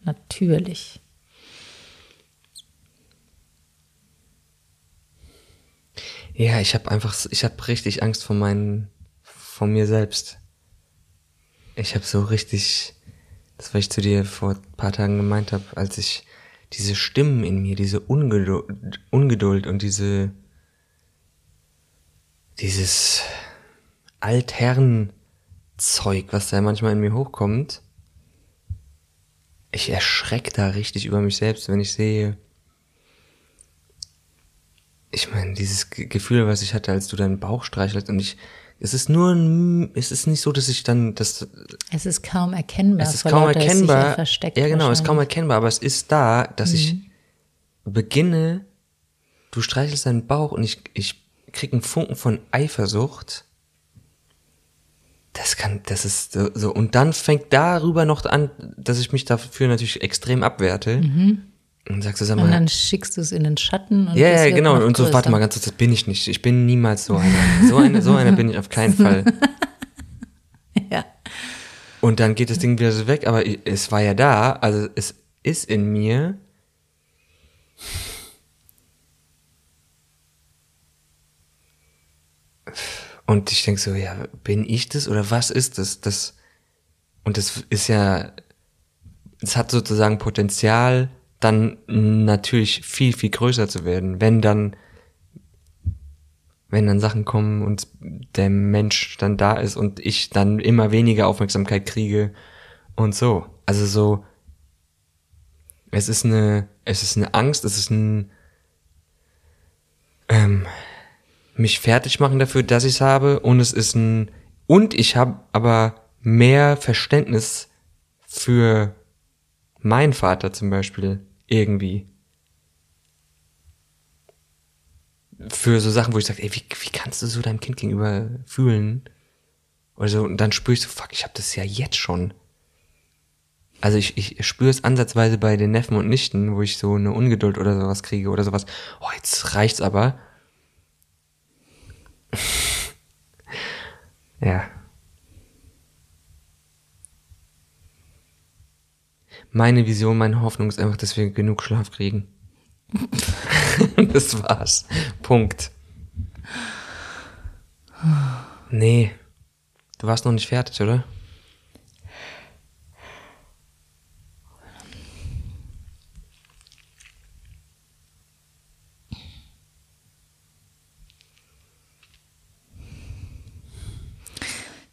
Natürlich. Ja, ich habe einfach, ich habe richtig Angst vor meinen, vor mir selbst. Ich habe so richtig, das was ich zu dir vor ein paar Tagen gemeint habe, als ich diese Stimmen in mir, diese Ungeduld, Ungeduld und diese, dieses Altherrenzeug, was da manchmal in mir hochkommt, ich erschreck da richtig über mich selbst, wenn ich sehe, ich meine, dieses Ge- Gefühl, was ich hatte, als du deinen Bauch streichelst und ich, es ist nur ein, es ist nicht so, dass ich dann, das, Es ist kaum erkennbar. es ist kaum ja erkennbar. versteckt Ja, genau, es ist kaum erkennbar, aber es ist da, dass ich beginne, du streichelst deinen Bauch und ich, ich krieg einen Funken von Eifersucht. Das kann, das ist so, so. Und dann fängt darüber noch an, dass ich mich dafür natürlich extrem abwerte. Und sagst du, sag mal, Und dann schickst du es in den Schatten. Und ja, ja, genau. Und so, größer. warte mal ganz kurz, das bin ich nicht. Ich bin niemals so einer. So einer, so einer bin ich auf keinen Fall. Ja. Und dann geht das Ding wieder so weg, aber es war ja da, also es ist in mir. Und ich denke so, ja, bin ich das oder was ist das? Das und das ist ja, es hat sozusagen Potenzial, dann natürlich viel, viel größer zu werden, wenn dann, wenn dann Sachen kommen und der Mensch dann da ist und ich dann immer weniger Aufmerksamkeit kriege und so. Also so, es ist eine, es ist eine Angst, es ist ein, ähm, mich fertig machen dafür, dass ich es habe und es ist ein, und ich habe aber mehr Verständnis für meinen Vater zum Beispiel irgendwie. Für so Sachen, wo ich sage, ey, wie, wie kannst du so deinem Kind gegenüber fühlen? Oder so, und dann spüre ich so, fuck, ich habe das ja jetzt schon. Also ich, ich spüre es ansatzweise bei den Neffen und Nichten, wo ich so eine Ungeduld oder sowas kriege oder sowas. Oh, jetzt reicht's aber. Ja. Meine Vision, meine Hoffnung ist einfach, dass wir genug Schlaf kriegen. das war's. Punkt. Nee. Du warst noch nicht fertig, oder?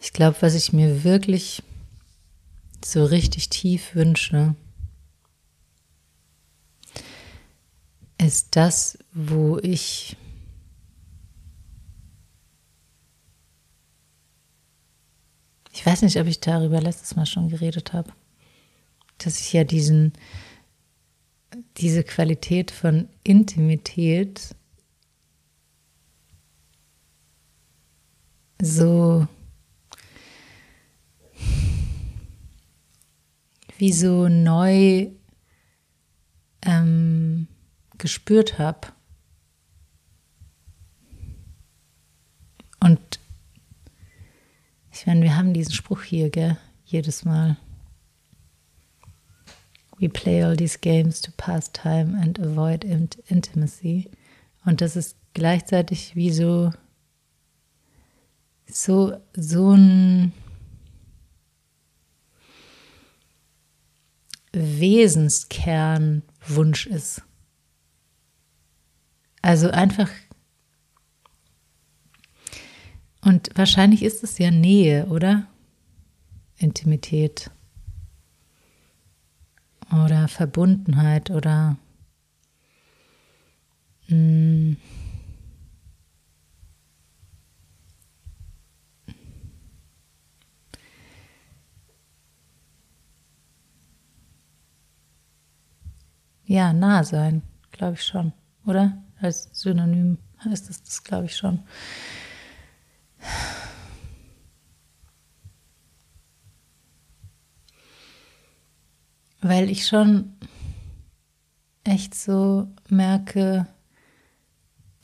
Ich glaube, was ich mir wirklich so richtig tief wünsche, ist das, wo ich ich weiß nicht, ob ich darüber letztes Mal schon geredet habe, dass ich ja diesen diese Qualität von Intimität so wie so neu ähm, gespürt habe. Und ich meine, wir haben diesen Spruch hier, gell? Jedes Mal. We play all these games to pass time and avoid int intimacy. Und das ist gleichzeitig wie so, so, so ein Wesenskernwunsch ist. Also einfach. Und wahrscheinlich ist es ja Nähe, oder? Intimität. Oder Verbundenheit oder. Mh, Ja, nah sein, glaube ich schon, oder? Als Synonym heißt es das, glaube ich schon. Weil ich schon echt so merke,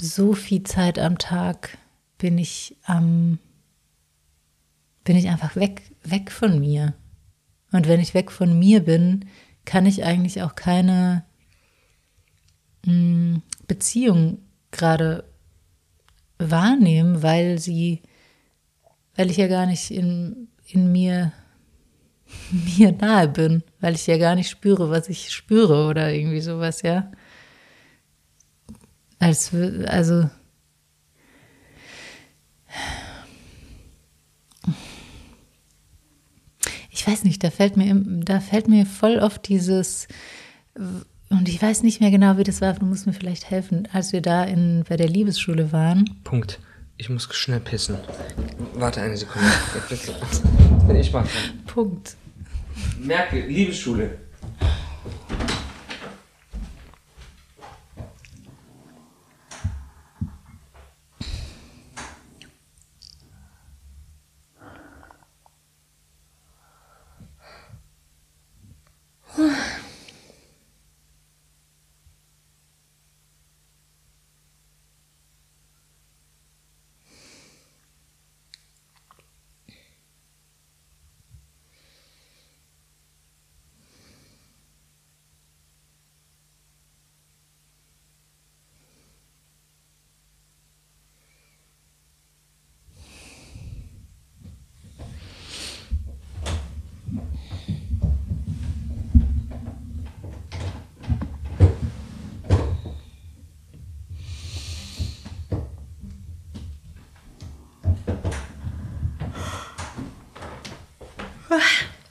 so viel Zeit am Tag bin ich am, bin ich einfach weg, weg von mir. Und wenn ich weg von mir bin, kann ich eigentlich auch keine Beziehung gerade wahrnehmen, weil sie, weil ich ja gar nicht in, in mir, mir nahe bin, weil ich ja gar nicht spüre, was ich spüre oder irgendwie sowas, ja. Als, also, ich weiß nicht, da fällt mir, da fällt mir voll oft dieses, und ich weiß nicht mehr genau, wie das war. Du musst mir vielleicht helfen, als wir da in, bei der Liebesschule waren. Punkt. Ich muss schnell pissen. Warte eine Sekunde. Bin ich mal Punkt. Merke, Liebesschule.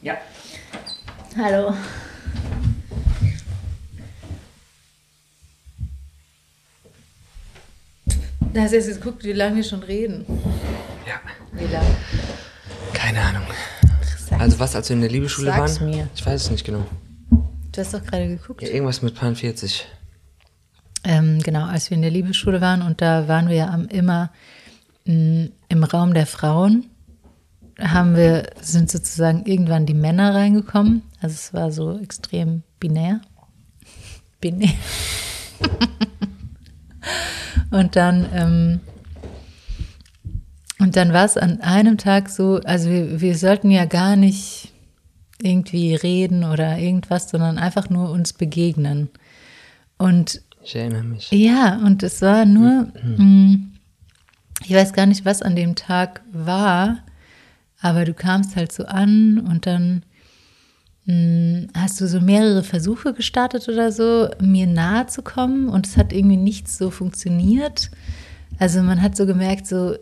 Ja. Hallo. Da hast du jetzt geguckt, wie lange wir schon reden. Ja. Wie lange? Keine Ahnung. Sag's, Also was, als wir in der Liebesschule Sag's waren? mir. Ich weiß es nicht genau. Du hast doch gerade geguckt. Ja, irgendwas mit Pan 40. Ähm, genau, als wir in der Liebesschule waren und da waren wir ja am, immer mh, im Raum der Frauen, haben wir, sind sozusagen irgendwann die Männer reingekommen. Also es war so extrem binär. Binär. und dann, ähm, Und dann war es an einem Tag so, also wir, wir sollten ja gar nicht irgendwie reden oder irgendwas, sondern einfach nur uns begegnen. Und Ich erinnere mich. ja, und es war nur, mh, ich weiß gar nicht, was an dem Tag war, aber du kamst halt so an und dann mh, hast du so mehrere Versuche gestartet oder so, mir nahe zu kommen und es hat irgendwie nichts so funktioniert. Also man hat so gemerkt, so,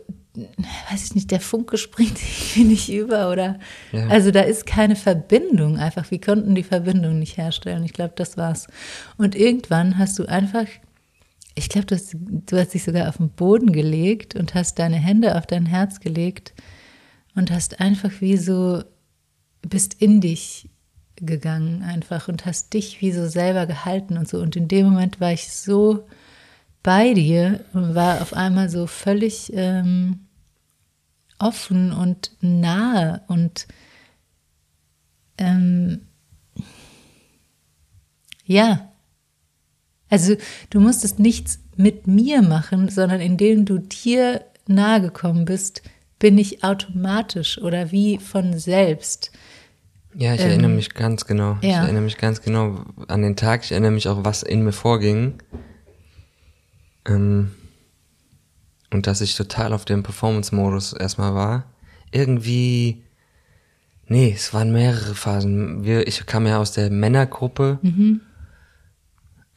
weiß ich nicht, der Funke springt irgendwie nicht über oder, Ja. also da ist keine Verbindung einfach. Wir konnten die Verbindung nicht herstellen. Ich glaube, das war's. Und irgendwann hast du einfach ich glaube, du du hast dich sogar auf den Boden gelegt und hast deine Hände auf dein Herz gelegt und hast einfach wie so, bist in dich gegangen einfach und hast dich wie so selber gehalten und so. Und in dem Moment war ich so bei dir und war auf einmal so völlig ähm, offen und nahe und ähm, ja, also du musstest nichts mit mir machen, sondern indem du dir nahe gekommen bist, bin ich automatisch oder wie von selbst. Ja, ich erinnere mich ganz genau. Ich Ähm, ja. erinnere mich ganz genau an den Tag. Ich erinnere mich auch, was in mir vorging. Ähm, und dass ich total auf dem Performance-Modus erstmal war. Irgendwie, nee, es waren mehrere Phasen. Wir, ich kam ja aus der Männergruppe.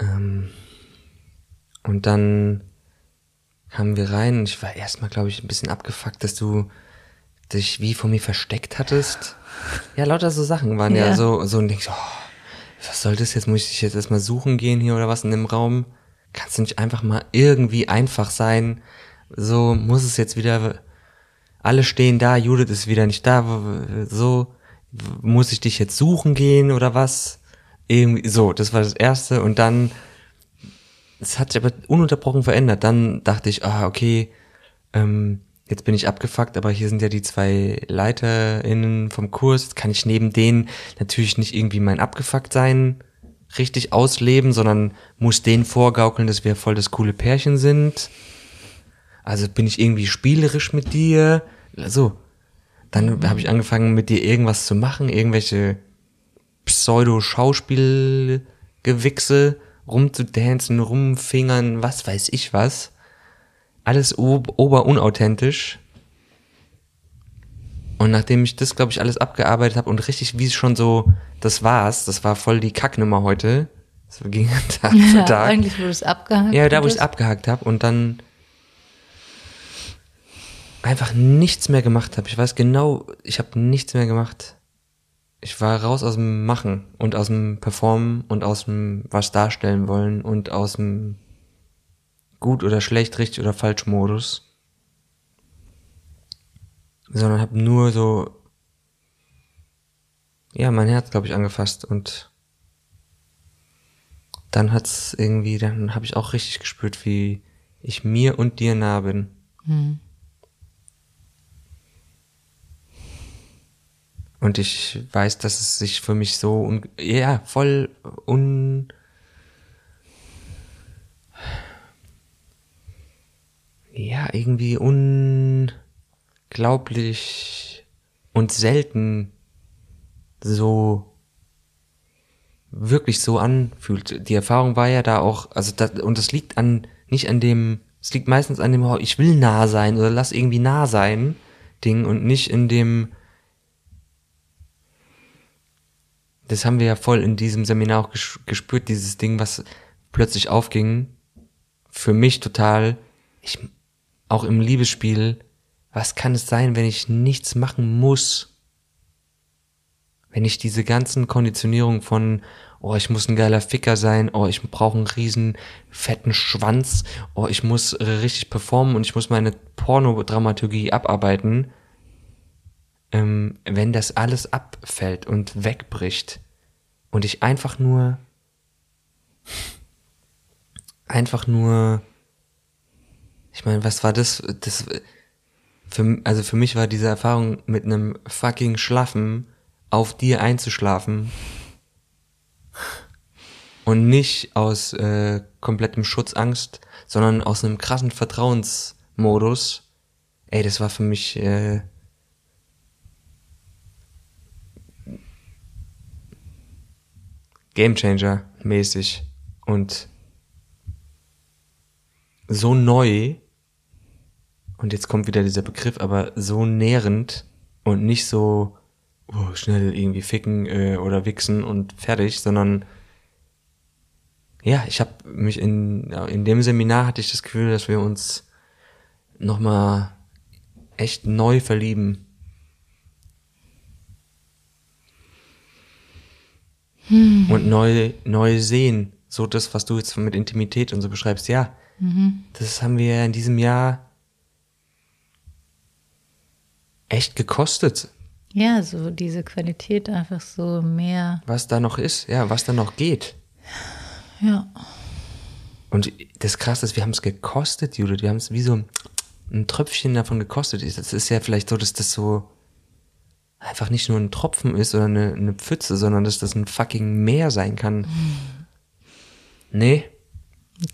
Ähm, und dann kamen wir rein und ich war erstmal, glaube ich, ein bisschen abgefuckt, dass du dich wie vor mir versteckt hattest. Ja, lauter so Sachen waren ja, Ja. so, so und denkst, oh, was soll das jetzt? Muss ich dich jetzt erstmal suchen gehen hier oder was in dem Raum? Kannst du nicht einfach mal irgendwie einfach sein? So muss es jetzt wieder, alle stehen da, Judith ist wieder nicht da, so, muss ich dich jetzt suchen gehen oder was? Irgendwie, so, das war das erste und dann, es hat sich aber ununterbrochen verändert. Dann dachte ich, ah, okay, ähm, jetzt bin ich abgefuckt, aber hier sind ja die zwei LeiterInnen vom Kurs. Jetzt kann ich neben denen natürlich nicht irgendwie mein Abgefuckt-Sein richtig ausleben, sondern muss denen vorgaukeln, dass wir voll das coole Pärchen sind. Also bin ich irgendwie spielerisch mit dir. So. Dann habe ich angefangen, mit dir irgendwas zu machen, irgendwelche Pseudo-Schauspielgewichse, rumzudancen, rumfingern, was weiß ich was. Alles ob oberunauthentisch. Und nachdem ich das, glaube ich, alles abgearbeitet habe und richtig, wie es schon so, das war's, das war voll die Kacknummer heute. Das ging Tag für Ja, Tag. eigentlich, wo du es abgehakt Ja, da wo ich es abgehakt habe und dann einfach nichts mehr gemacht habe. Ich weiß genau, ich habe nichts mehr gemacht. Ich war raus aus dem Machen und aus dem Performen und aus dem was darstellen wollen und aus dem gut oder schlecht, richtig oder falsch Modus. Sondern habe nur so ja, mein Herz glaube ich angefasst und dann hat's irgendwie, dann habe ich auch richtig gespürt, wie ich mir und dir nah bin. Und ich weiß, dass es sich für mich so, un ja, voll un, ja, irgendwie unglaublich und selten so wirklich so anfühlt. Die Erfahrung war ja da auch, also das, und das liegt an, nicht an dem, es liegt meistens an dem, oh, ich will nah sein oder lass irgendwie nah sein, Ding und nicht in dem, das haben wir ja voll in diesem Seminar auch ges- gespürt, dieses Ding, was plötzlich aufging, für mich total, ich, auch im Liebesspiel, was kann es sein, wenn ich nichts machen muss? Wenn ich diese ganzen Konditionierungen von, oh, ich muss ein geiler Ficker sein, oh, ich brauche einen riesen fetten Schwanz, oh, ich muss richtig performen und ich muss meine Pornodramaturgie abarbeiten, ähm, wenn das alles abfällt und wegbricht und ich einfach nur, einfach nur, ich meine, was war das? Das, für, also für mich war diese Erfahrung mit einem fucking Schlaffen auf dir einzuschlafen und nicht aus äh, komplettem Schutzangst, sondern aus einem krassen Vertrauensmodus ey, das war für mich äh, Gamechanger mäßig und so neu und jetzt kommt wieder dieser Begriff, aber so nährend und nicht so oh, schnell irgendwie ficken äh, oder wichsen und fertig, sondern ja, ich habe mich in in dem Seminar hatte ich das Gefühl, dass wir uns noch mal echt neu verlieben. Hm. Und neu neu sehen, so das, was du jetzt mit Intimität und so beschreibst, ja, mhm. das haben wir in diesem Jahr echt gekostet. Ja, so diese Qualität einfach so mehr. Was da noch ist, ja, was da noch geht. Ja. Und das Krasse ist, wir haben es gekostet, Judith. Wir haben es wie so ein Tröpfchen davon gekostet. Das ist ja vielleicht so, dass das so einfach nicht nur ein Tropfen ist oder eine, eine Pfütze, sondern dass das ein fucking Meer sein kann. Mhm. Nee?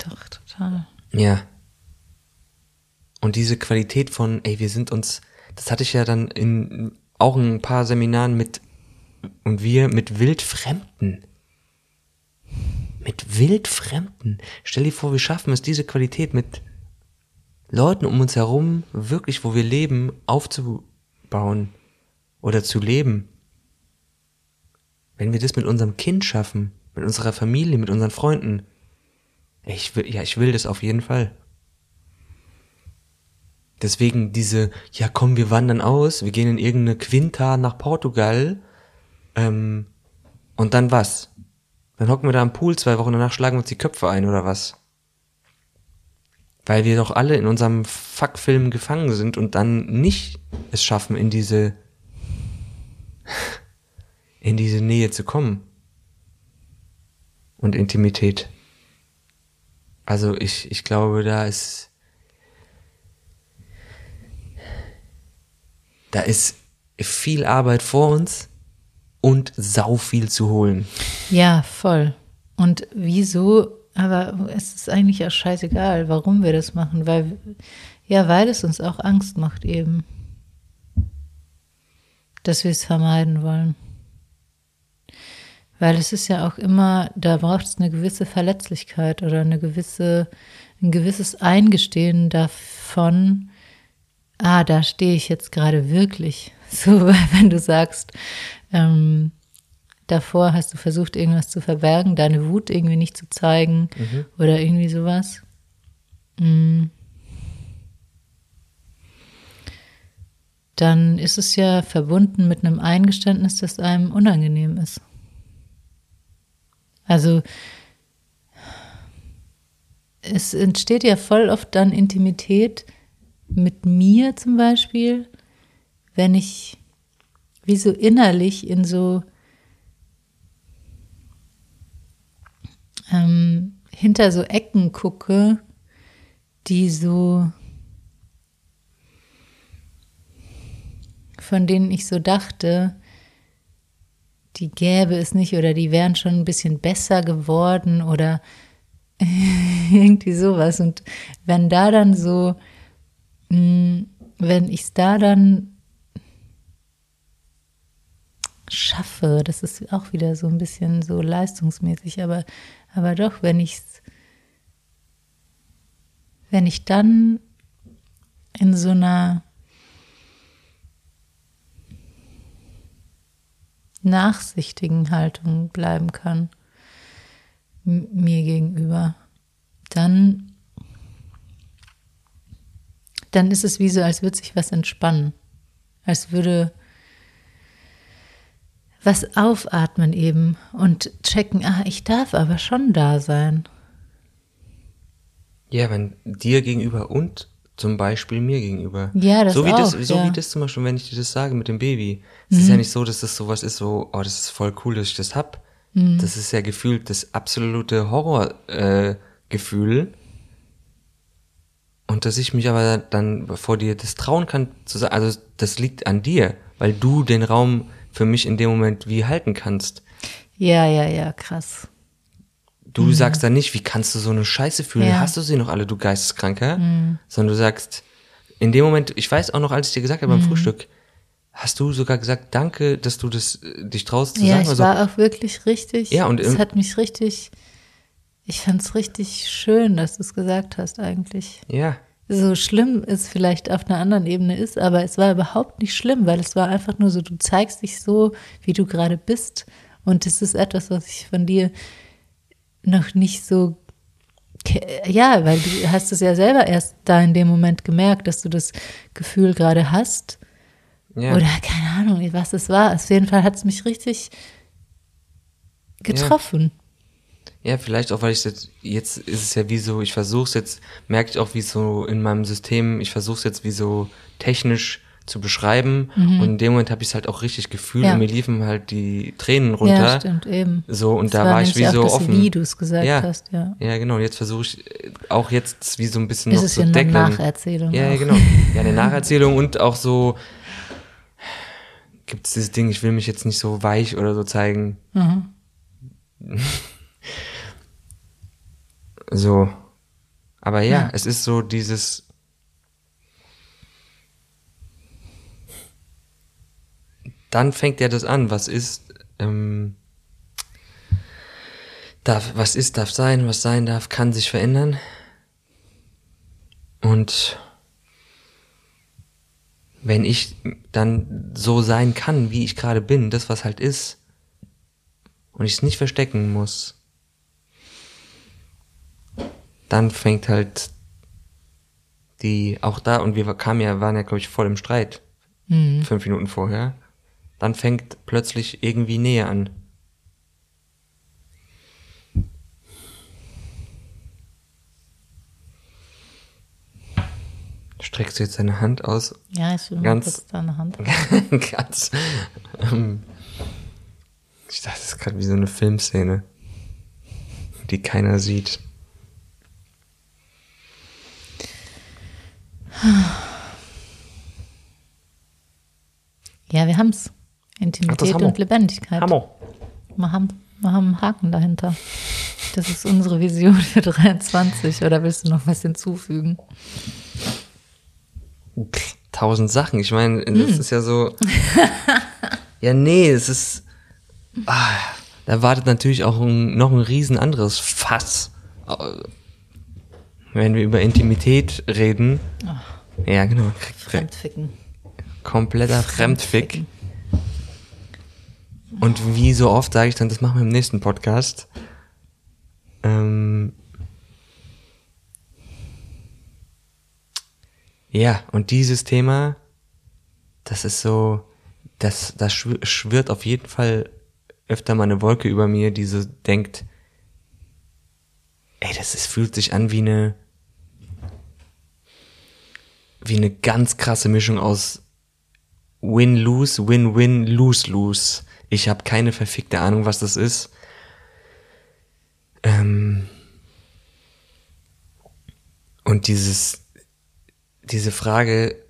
Doch, total. Ja. Und diese Qualität von, ey, wir sind uns das hatte ich ja dann in auch ein paar Seminaren mit und wir mit Wildfremden. Mit Wildfremden. Stell dir vor, wir schaffen es, diese Qualität mit Leuten um uns herum, wirklich, wo wir leben, aufzubauen oder zu leben. Wenn wir das mit unserem Kind schaffen, mit unserer Familie, mit unseren Freunden, ich will, ja, ich will das auf jeden Fall. Deswegen diese, ja komm, wir wandern aus, wir gehen in irgendeine Quinta nach Portugal ähm, und dann was? Dann hocken wir da am Pool zwei Wochen danach schlagen uns die Köpfe ein oder was? Weil wir doch alle in unserem Fuckfilm gefangen sind und dann nicht es schaffen, in diese in diese Nähe zu kommen. Und Intimität. Also ich, ich glaube, da ist da ist viel Arbeit vor uns und sau viel zu holen. Ja, voll. Und wieso? Aber es ist eigentlich auch scheißegal, warum wir das machen, weil ja, weil es uns auch Angst macht eben, dass wir es vermeiden wollen. Weil es ist ja auch immer, da braucht es eine gewisse Verletzlichkeit oder eine gewisse, ein gewisses Eingestehen davon, ah, da stehe ich jetzt gerade wirklich. So, weil wenn du sagst, ähm, davor hast du versucht, irgendwas zu verbergen, deine Wut irgendwie nicht zu zeigen mhm. oder irgendwie sowas. Mhm. Dann ist es ja verbunden mit einem Eingeständnis, das einem unangenehm ist. Also es entsteht ja voll oft dann Intimität, mit mir zum Beispiel, wenn ich wie so innerlich in so ähm, hinter so Ecken gucke, die so von denen ich so dachte, die gäbe es nicht oder die wären schon ein bisschen besser geworden oder irgendwie sowas. Und wenn da dann so Mm, wenn ich es da dann schaffe, das ist auch wieder so ein bisschen so leistungsmäßig, aber, aber doch, wenn ich es, wenn ich dann in so einer nachsichtigen Haltung bleiben kann mir gegenüber, dann dann ist es wie so, als würde sich was entspannen. Als würde was aufatmen eben und checken, ah, ich darf aber schon da sein. Ja, wenn dir gegenüber und zum Beispiel mir gegenüber. Ja, das so wie auch, das, So ja. wie das zum Beispiel, wenn ich dir das sage mit dem Baby. Es mhm. ist ja nicht so, dass das sowas ist, so, oh, das ist voll cool, dass ich das hab. Mhm. Das ist ja gefühlt das absolute Horrorgefühl. Äh, und dass ich mich aber dann vor dir das trauen kann, zu sagen, also das liegt an dir, weil du den Raum für mich in dem Moment wie halten kannst. Ja, ja, ja, krass. Du mhm. sagst dann nicht, wie kannst du so eine Scheiße fühlen? Ja. Hast du sie noch alle, du Geisteskranker? Mhm. Sondern du sagst, in dem Moment, ich weiß auch noch, als ich dir gesagt habe Mhm. beim Frühstück, hast du sogar gesagt, danke, dass du das äh, dich traust zu Ja, sagen. ich Also, war auch wirklich richtig. Ja, und es hat mich richtig. Ich fand es richtig schön, dass du es gesagt hast, eigentlich. ja, So schlimm es vielleicht auf einer anderen Ebene ist, aber es war überhaupt nicht schlimm, weil es war einfach nur so, du zeigst dich so, wie du gerade bist. Und es ist etwas, was ich von dir noch nicht so. Ja, weil du hast es ja selber erst da in dem Moment gemerkt, dass du das Gefühl gerade hast. ja. Oder keine Ahnung, was es war. Auf jeden Fall hat es mich richtig getroffen. Ja, vielleicht auch, weil ich jetzt, jetzt ist es ja wie so, ich versuche es jetzt, merke ich auch, wie so in meinem System, ich versuche es jetzt wie so technisch zu beschreiben und in dem Moment habe ich es halt auch richtig gefühlt Ja. und mir liefen halt die Tränen runter. Ja, stimmt, eben. So, und Es da war ich wie so das, offen. Wie du es gesagt Ja. hast, ja. Ja, genau, und jetzt versuche ich äh, auch jetzt wie so ein bisschen Es noch ist zu ja eine deckeln. Nacherzählung. Ja, ja, genau. Ja, eine Nacherzählung und auch so gibt es dieses Ding, ich will mich jetzt nicht so weich oder so zeigen. Mhm. So. Aber ja, Ja. es ist so dieses. Dann fängt ja das an. Was ist, ähm, darf, was ist, darf sein, was sein darf, kann sich verändern. Und wenn ich dann so sein kann, wie ich gerade bin, das was halt ist, und ich es nicht verstecken muss, dann fängt halt die, auch da, und wir kamen ja, waren ja, glaube ich, voll im Streit, Mhm. fünf Minuten vorher, dann fängt plötzlich irgendwie Nähe an. Streckst du jetzt deine Hand aus? Ja, ich will Ganz- deine Hand. Ganz. Ähm, ich dachte, das ist gerade wie so eine Filmszene, die keiner sieht. Ja, wir haben es. Ach, Intimität und Lebendigkeit. Hammer. Wir haben, wir haben einen Haken dahinter. Das ist unsere Vision für 23. Oder willst du noch was hinzufügen? Tausend Sachen. Ich meine, Hm. das ist ja so. ja, nee, es ist. Ah, da wartet natürlich auch ein, noch ein riesen anderes Fass. Äh, Wenn wir über Intimität reden. Ja, genau. Fremdficken. kompletter Fremdfick. Und wie so oft sage ich dann, das machen wir im nächsten Podcast. Ähm ja, und dieses Thema, das ist so, das, das schw- schwirrt auf jeden Fall öfter mal eine Wolke über mir, die so denkt, ey, das ist, fühlt sich an wie eine, wie eine ganz krasse Mischung aus Win-Lose, Win-Win, Lose-Lose. Ich habe keine verfickte Ahnung, was das ist. Ähm und dieses, diese Frage,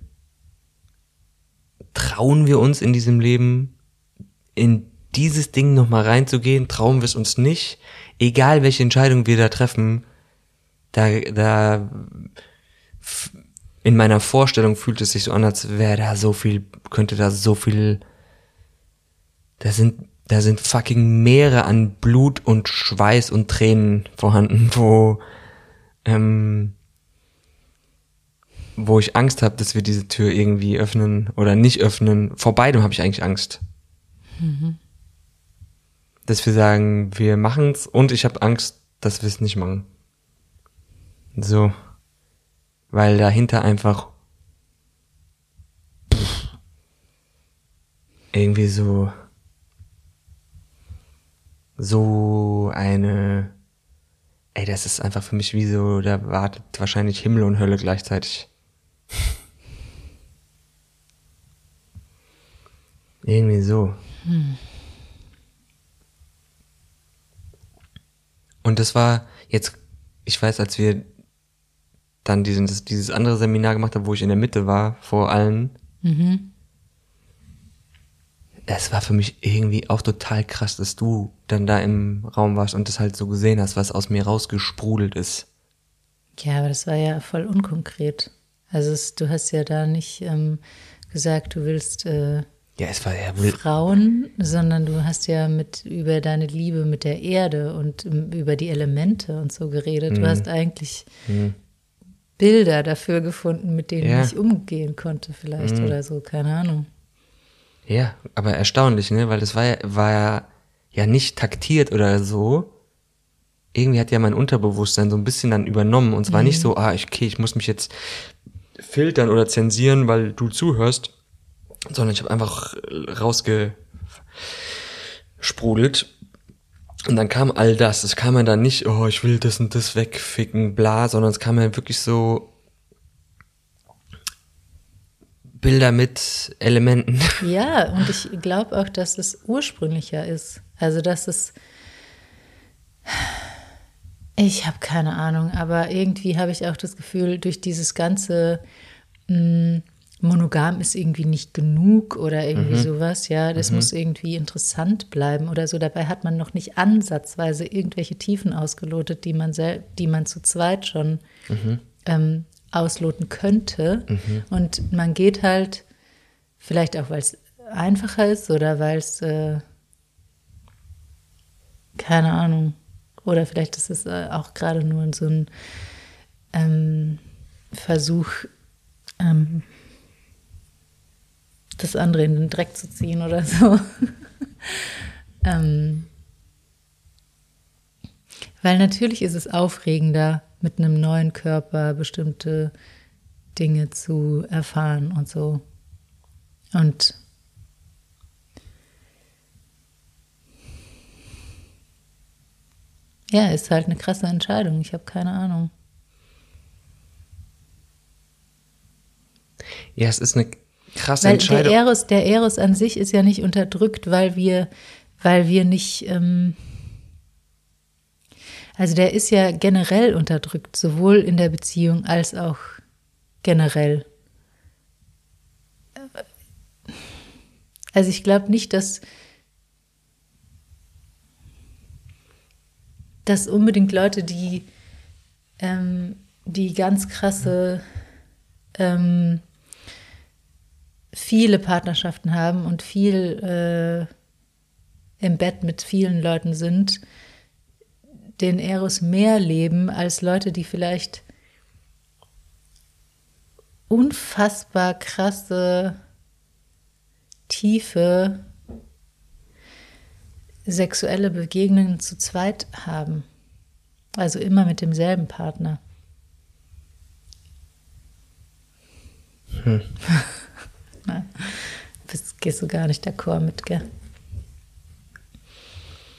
trauen wir uns in diesem Leben in dieses Ding nochmal reinzugehen? Trauen wir es uns nicht? Egal welche Entscheidung wir da treffen, da, da in meiner Vorstellung fühlt es sich so an, als wäre da so viel, könnte da so viel, da sind, da sind fucking Meere an Blut und Schweiß und Tränen vorhanden, wo, ähm, wo ich Angst habe, dass wir diese Tür irgendwie öffnen oder nicht öffnen. Vor beidem habe ich eigentlich Angst. Dass wir sagen, wir machen's und ich habe Angst, dass wir es nicht machen. So weil dahinter einfach pff, irgendwie so so eine ey, das ist einfach für mich wie so, da wartet wahrscheinlich Himmel und Hölle gleichzeitig. Irgendwie so. Und das war jetzt, ich weiß, als wir dann diesen, das, dieses andere Seminar gemacht haben, wo ich in der Mitte war, vor allen. Es war für mich irgendwie auch total krass, dass du dann da im Raum warst und das halt so gesehen hast, was aus mir rausgesprudelt ist. Ja, aber das war ja voll unkonkret. Also es, du hast ja da nicht ähm, gesagt, du willst äh, Ja, es war ja Frauen, sondern du hast ja mit über deine Liebe mit der Erde und ähm, über die Elemente und so geredet. Mhm. Du hast eigentlich Bilder dafür gefunden, mit denen Ja. Mhm. ich umgehen konnte, vielleicht oder so, keine Ahnung. Ja, aber erstaunlich, ne? Weil das war ja, war ja, ja nicht taktiert oder so. Irgendwie hat ja mein Unterbewusstsein so ein bisschen dann übernommen. Und zwar nicht so, ah, ich, okay, ich muss mich jetzt filtern oder zensieren, weil du zuhörst, sondern ich habe einfach rausgesprudelt. Und dann kam all das. Es kam ja dann nicht, oh, ich will das und das wegficken, bla, sondern es kam ja wirklich so Bilder mit Elementen. Ja, und ich glaube auch, dass es ursprünglicher ist. Also, dass es. Ich habe keine Ahnung, aber irgendwie habe ich auch das Gefühl, durch dieses ganze mh, Monogam ist irgendwie nicht genug oder irgendwie sowas, ja, das muss irgendwie interessant bleiben oder so. Dabei hat man noch nicht ansatzweise irgendwelche Tiefen ausgelotet, die man, sel die man zu zweit schon ähm, ausloten könnte. Und man geht halt, vielleicht auch, weil es einfacher ist oder weil es, äh, keine Ahnung, oder vielleicht ist es äh, auch gerade nur so ein ähm, Versuch, ähm, das andere in den Dreck zu ziehen oder so. ähm, weil natürlich ist es aufregender, mit einem neuen Körper bestimmte Dinge zu erfahren und so. Und ja, ist halt eine krasse Entscheidung. Ich habe keine Ahnung. Ja, es ist eine krasse Weil der Entscheidung. Eros, der Eros an sich ist ja nicht unterdrückt, weil wir, weil wir nicht. Ähm, also der ist ja generell unterdrückt, sowohl in der Beziehung als auch generell. Also ich glaube nicht, dass, dass unbedingt Leute, die, ähm, die ganz krasse ähm, viele Partnerschaften haben und viel äh, im Bett mit vielen Leuten sind, den Eros mehr leben als Leute, die vielleicht unfassbar krasse, tiefe sexuelle Begegnungen zu zweit haben. Also immer mit demselben Partner. Na, bist, gehst du gar nicht d'accord mit, gell?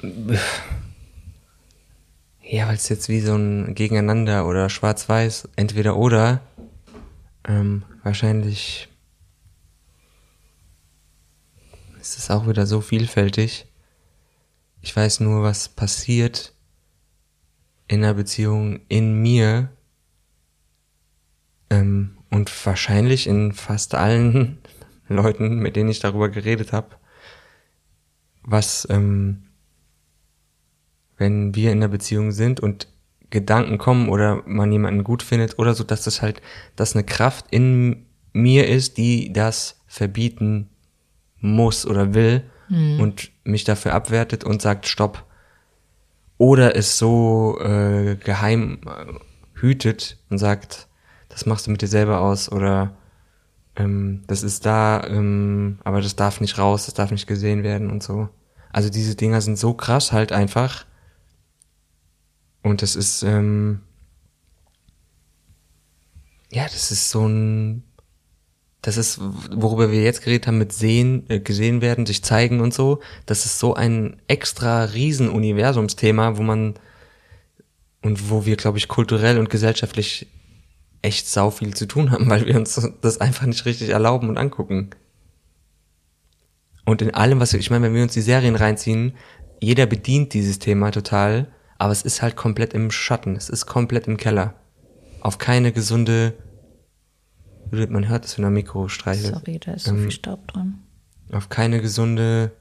Ja, weil es jetzt wie so ein Gegeneinander oder Schwarz-Weiß, entweder oder, ähm, wahrscheinlich ist es auch wieder so vielfältig. Ich weiß nur, was passiert in einer Beziehung in mir ähm, und wahrscheinlich in fast allen Leuten, mit denen ich darüber geredet habe, was ähm, wenn wir in einer Beziehung sind und Gedanken kommen oder man jemanden gut findet oder so, dass das halt, dass eine Kraft in mir ist, die das verbieten muss oder will und mich dafür abwertet und sagt Stopp. Oder es so äh, geheim äh, hütet und sagt, das machst du mit dir selber aus oder ähm, das ist da, ähm, aber das darf nicht raus, das darf nicht gesehen werden und so. Also diese Dinger sind so krass halt einfach. Und das ist, ähm, ja, das ist so ein, das ist, worüber wir jetzt geredet haben, mit sehen, äh, gesehen werden, sich zeigen und so. Das ist so ein extra riesen Universumsthema, wo man und wo wir, glaube ich, kulturell und gesellschaftlich echt sau viel zu tun haben, weil wir uns das einfach nicht richtig erlauben und angucken. Und in allem, was wir, ich meine, wenn wir uns die Serien reinziehen, jeder bedient dieses Thema total, aber es ist halt komplett im Schatten, es ist komplett im Keller. Auf keine gesunde, man hört es, wenn er Mikro streichelt. Sorry, da ist so Ähm, viel Staub dran. auf keine gesunde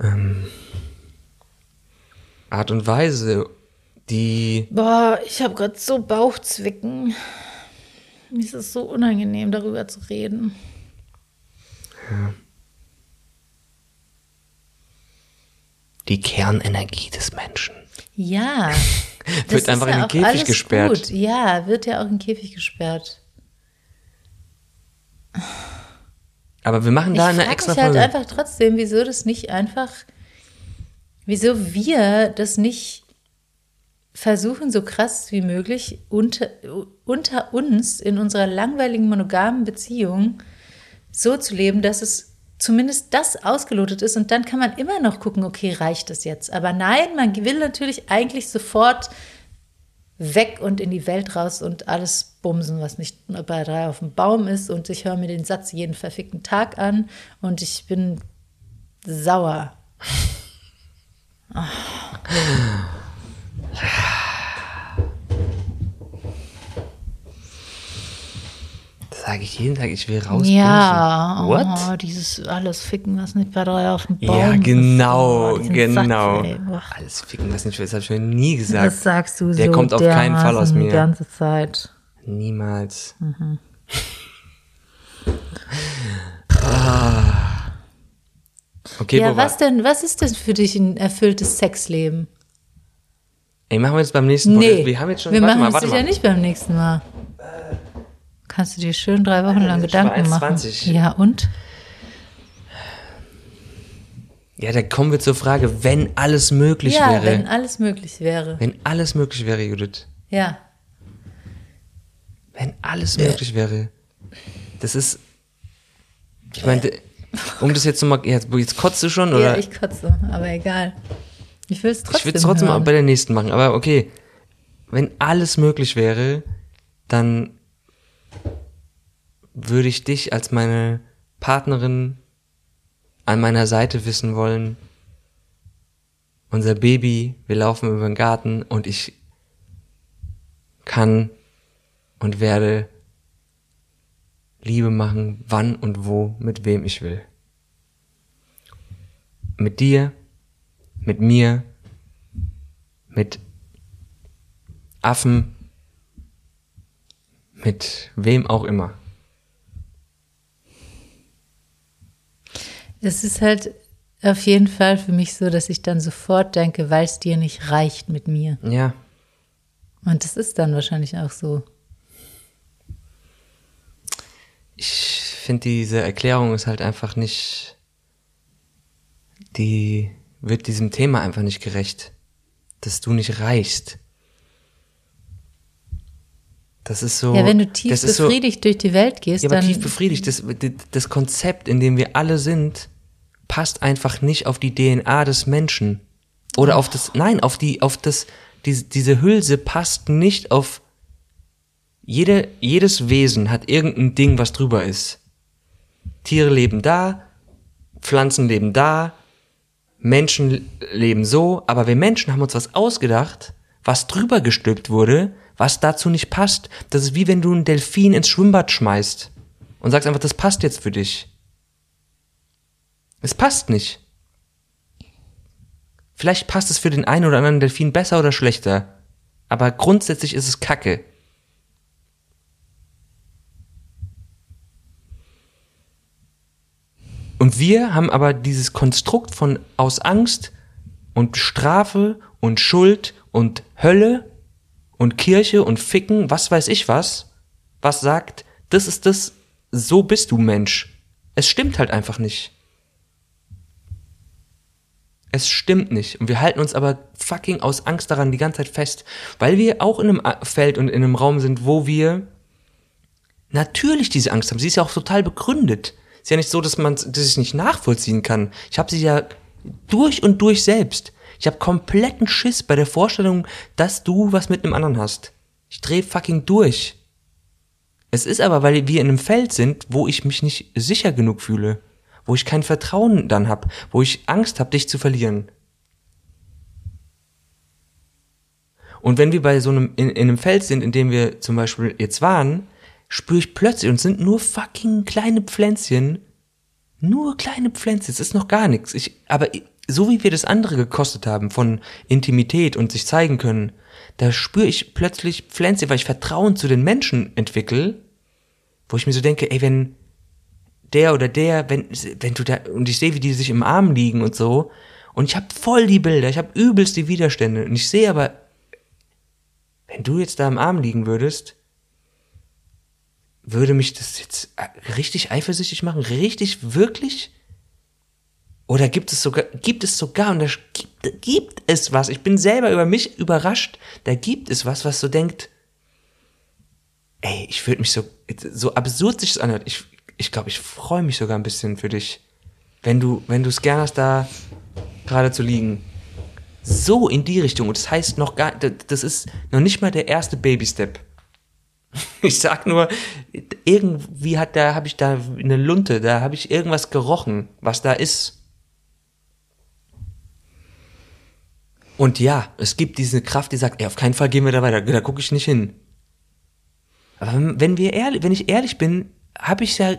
ähm, Art und Weise die. Boah, ich habe gerade so Bauchzwicken. Mir ist es so unangenehm, darüber zu reden. Die Kernenergie des Menschen. Ja. Wird einfach in den Käfig gesperrt. Gut. Ja, wird ja auch in den Käfig gesperrt. Aber wir machen da ich eine frage extra mich halt Folge. einfach trotzdem, wieso das nicht einfach, wieso wir das nicht versuchen, so krass wie möglich unter, unter uns in unserer langweiligen monogamen Beziehung so zu leben, dass es zumindest das ausgelotet ist und dann kann man immer noch gucken, okay, reicht das jetzt? Aber nein, man will natürlich eigentlich sofort weg und in die Welt raus und alles bumsen, was nicht bei drei auf dem Baum ist. Und ich höre mir den Satz jeden verfickten Tag an und ich bin sauer. Das sage ich jeden Tag, ich will raus. Ja, What? Oh, dieses alles ficken, was nicht bei drei auf dem Baum Ja, ist. genau, Oh, diesen genau. Satz, Alles ficken, was nicht will, das habe ich mir nie gesagt. Das sagst du Der so kommt auf keinen Fall aus mir. Die ganze Zeit. Niemals. Mhm. ah. Okay, ja, was denn, was ist denn für dich ein erfülltes Sexleben? Ey, machen wir jetzt beim nächsten Nee, Podcast. Wir haben jetzt schon. wir machen mal, es warte sicher mal. nicht beim nächsten Mal. Kannst du dir schön drei Wochen lang schon Gedanken machen. 1,20. Ja, und? Ja, da kommen wir zur Frage, wenn alles möglich ja, wäre. wenn alles möglich wäre. wenn alles möglich wäre, Judith. Ja. Wenn alles möglich wäre. Das ist. Ich meine, um das jetzt nochmal. Jetzt, jetzt kotzt du schon, oder? Ja, ich kotze, aber egal. Ich will es trotzdem Ich würde es trotzdem hören. bei der nächsten machen, aber okay. Wenn alles möglich wäre, dann würde ich dich als meine Partnerin an meiner Seite wissen wollen. Unser Baby, wir laufen über den Garten und ich kann und werde Liebe machen, wann und wo, mit wem ich will. Mit dir, mit mir, mit Affen, mit wem auch immer. Es ist halt auf jeden Fall für mich so, dass ich dann sofort denke, weil es dir nicht reicht mit mir. Ja, Und das ist dann wahrscheinlich auch so. ich finde diese Erklärung ist halt einfach nicht, die wird diesem Thema einfach nicht gerecht, dass du nicht reichst. Das ist so. ja, wenn du tief ist so, befriedigt durch die Welt gehst, Ja, aber dann tief befriedigt. Das, das Konzept, in dem wir alle sind, passt einfach nicht auf die DNA des Menschen. Oder auf das, nein, auf die, auf das, diese, diese Hülse passt nicht auf, jede, jedes Wesen hat irgendein Ding, was drüber ist. Tiere leben da, Pflanzen leben da, Menschen leben so, aber wir Menschen haben uns was ausgedacht, was drüber gestülpt wurde, was dazu nicht passt. Das ist wie wenn du einen Delfin ins Schwimmbad schmeißt und sagst einfach, das passt jetzt für dich. Es passt nicht. Vielleicht passt es für den einen oder anderen Delfin besser oder schlechter, aber grundsätzlich ist es Kacke. Und wir haben aber dieses Konstrukt von aus Angst und Strafe und Schuld und Hölle und Kirche und Ficken, was weiß ich was, was sagt, das ist das, so bist du Mensch. Es stimmt halt einfach nicht. Es stimmt nicht. Und wir halten uns aber fucking aus Angst daran die ganze Zeit fest, weil wir auch in einem Feld und in einem Raum sind, wo wir natürlich diese Angst haben. Sie ist ja auch total begründet. Ist ja nicht so, dass man ich nicht nachvollziehen kann. Ich habe sie ja durch und durch selbst. Ich habe kompletten Schiss bei der Vorstellung, dass du was mit einem anderen hast. Ich dreh fucking durch. Es ist aber, weil wir in einem Feld sind, wo ich mich nicht sicher genug fühle, wo ich kein Vertrauen dann hab, wo ich Angst habe, dich zu verlieren. Und wenn wir bei so einem in, in einem Feld sind, in dem wir zum Beispiel jetzt waren, spüre ich plötzlich und sind nur fucking kleine Pflänzchen, nur kleine Pflänzchen. Es ist noch gar nichts. Ich, aber so wie wir das andere gekostet haben von Intimität und sich zeigen können, da spüre ich plötzlich Pflänze, weil ich Vertrauen zu den Menschen entwickle, wo ich mir so denke, ey, wenn der oder der, wenn, wenn du da, und ich sehe, wie die sich im Arm liegen und so, und ich habe voll die Bilder, ich habe übelst die Widerstände, und ich sehe aber, wenn du jetzt da im Arm liegen würdest, würde mich das jetzt äh, richtig eifersüchtig machen? Richtig, wirklich? Oder gibt es sogar, gibt es sogar, und da gibt, gibt es was, ich bin selber über mich überrascht, da gibt es was, was so denkt, ey, ich würde mich so, so absurd sich das anhört, ich, ich glaube, ich freue mich sogar ein bisschen für dich, wenn du, wenn du es gern hast, da gerade zu liegen. So in die Richtung, und das heißt noch gar, das ist noch nicht mal der erste Baby-Step. Ich sag nur, irgendwie hat da, habe ich da eine Lunte, da habe ich irgendwas gerochen, was da ist. Und ja, es gibt diese Kraft, die sagt, ey, auf keinen Fall gehen wir da weiter, da gucke ich nicht hin. Aber wenn wir ehrlich, wenn ich ehrlich bin, habe ich ja,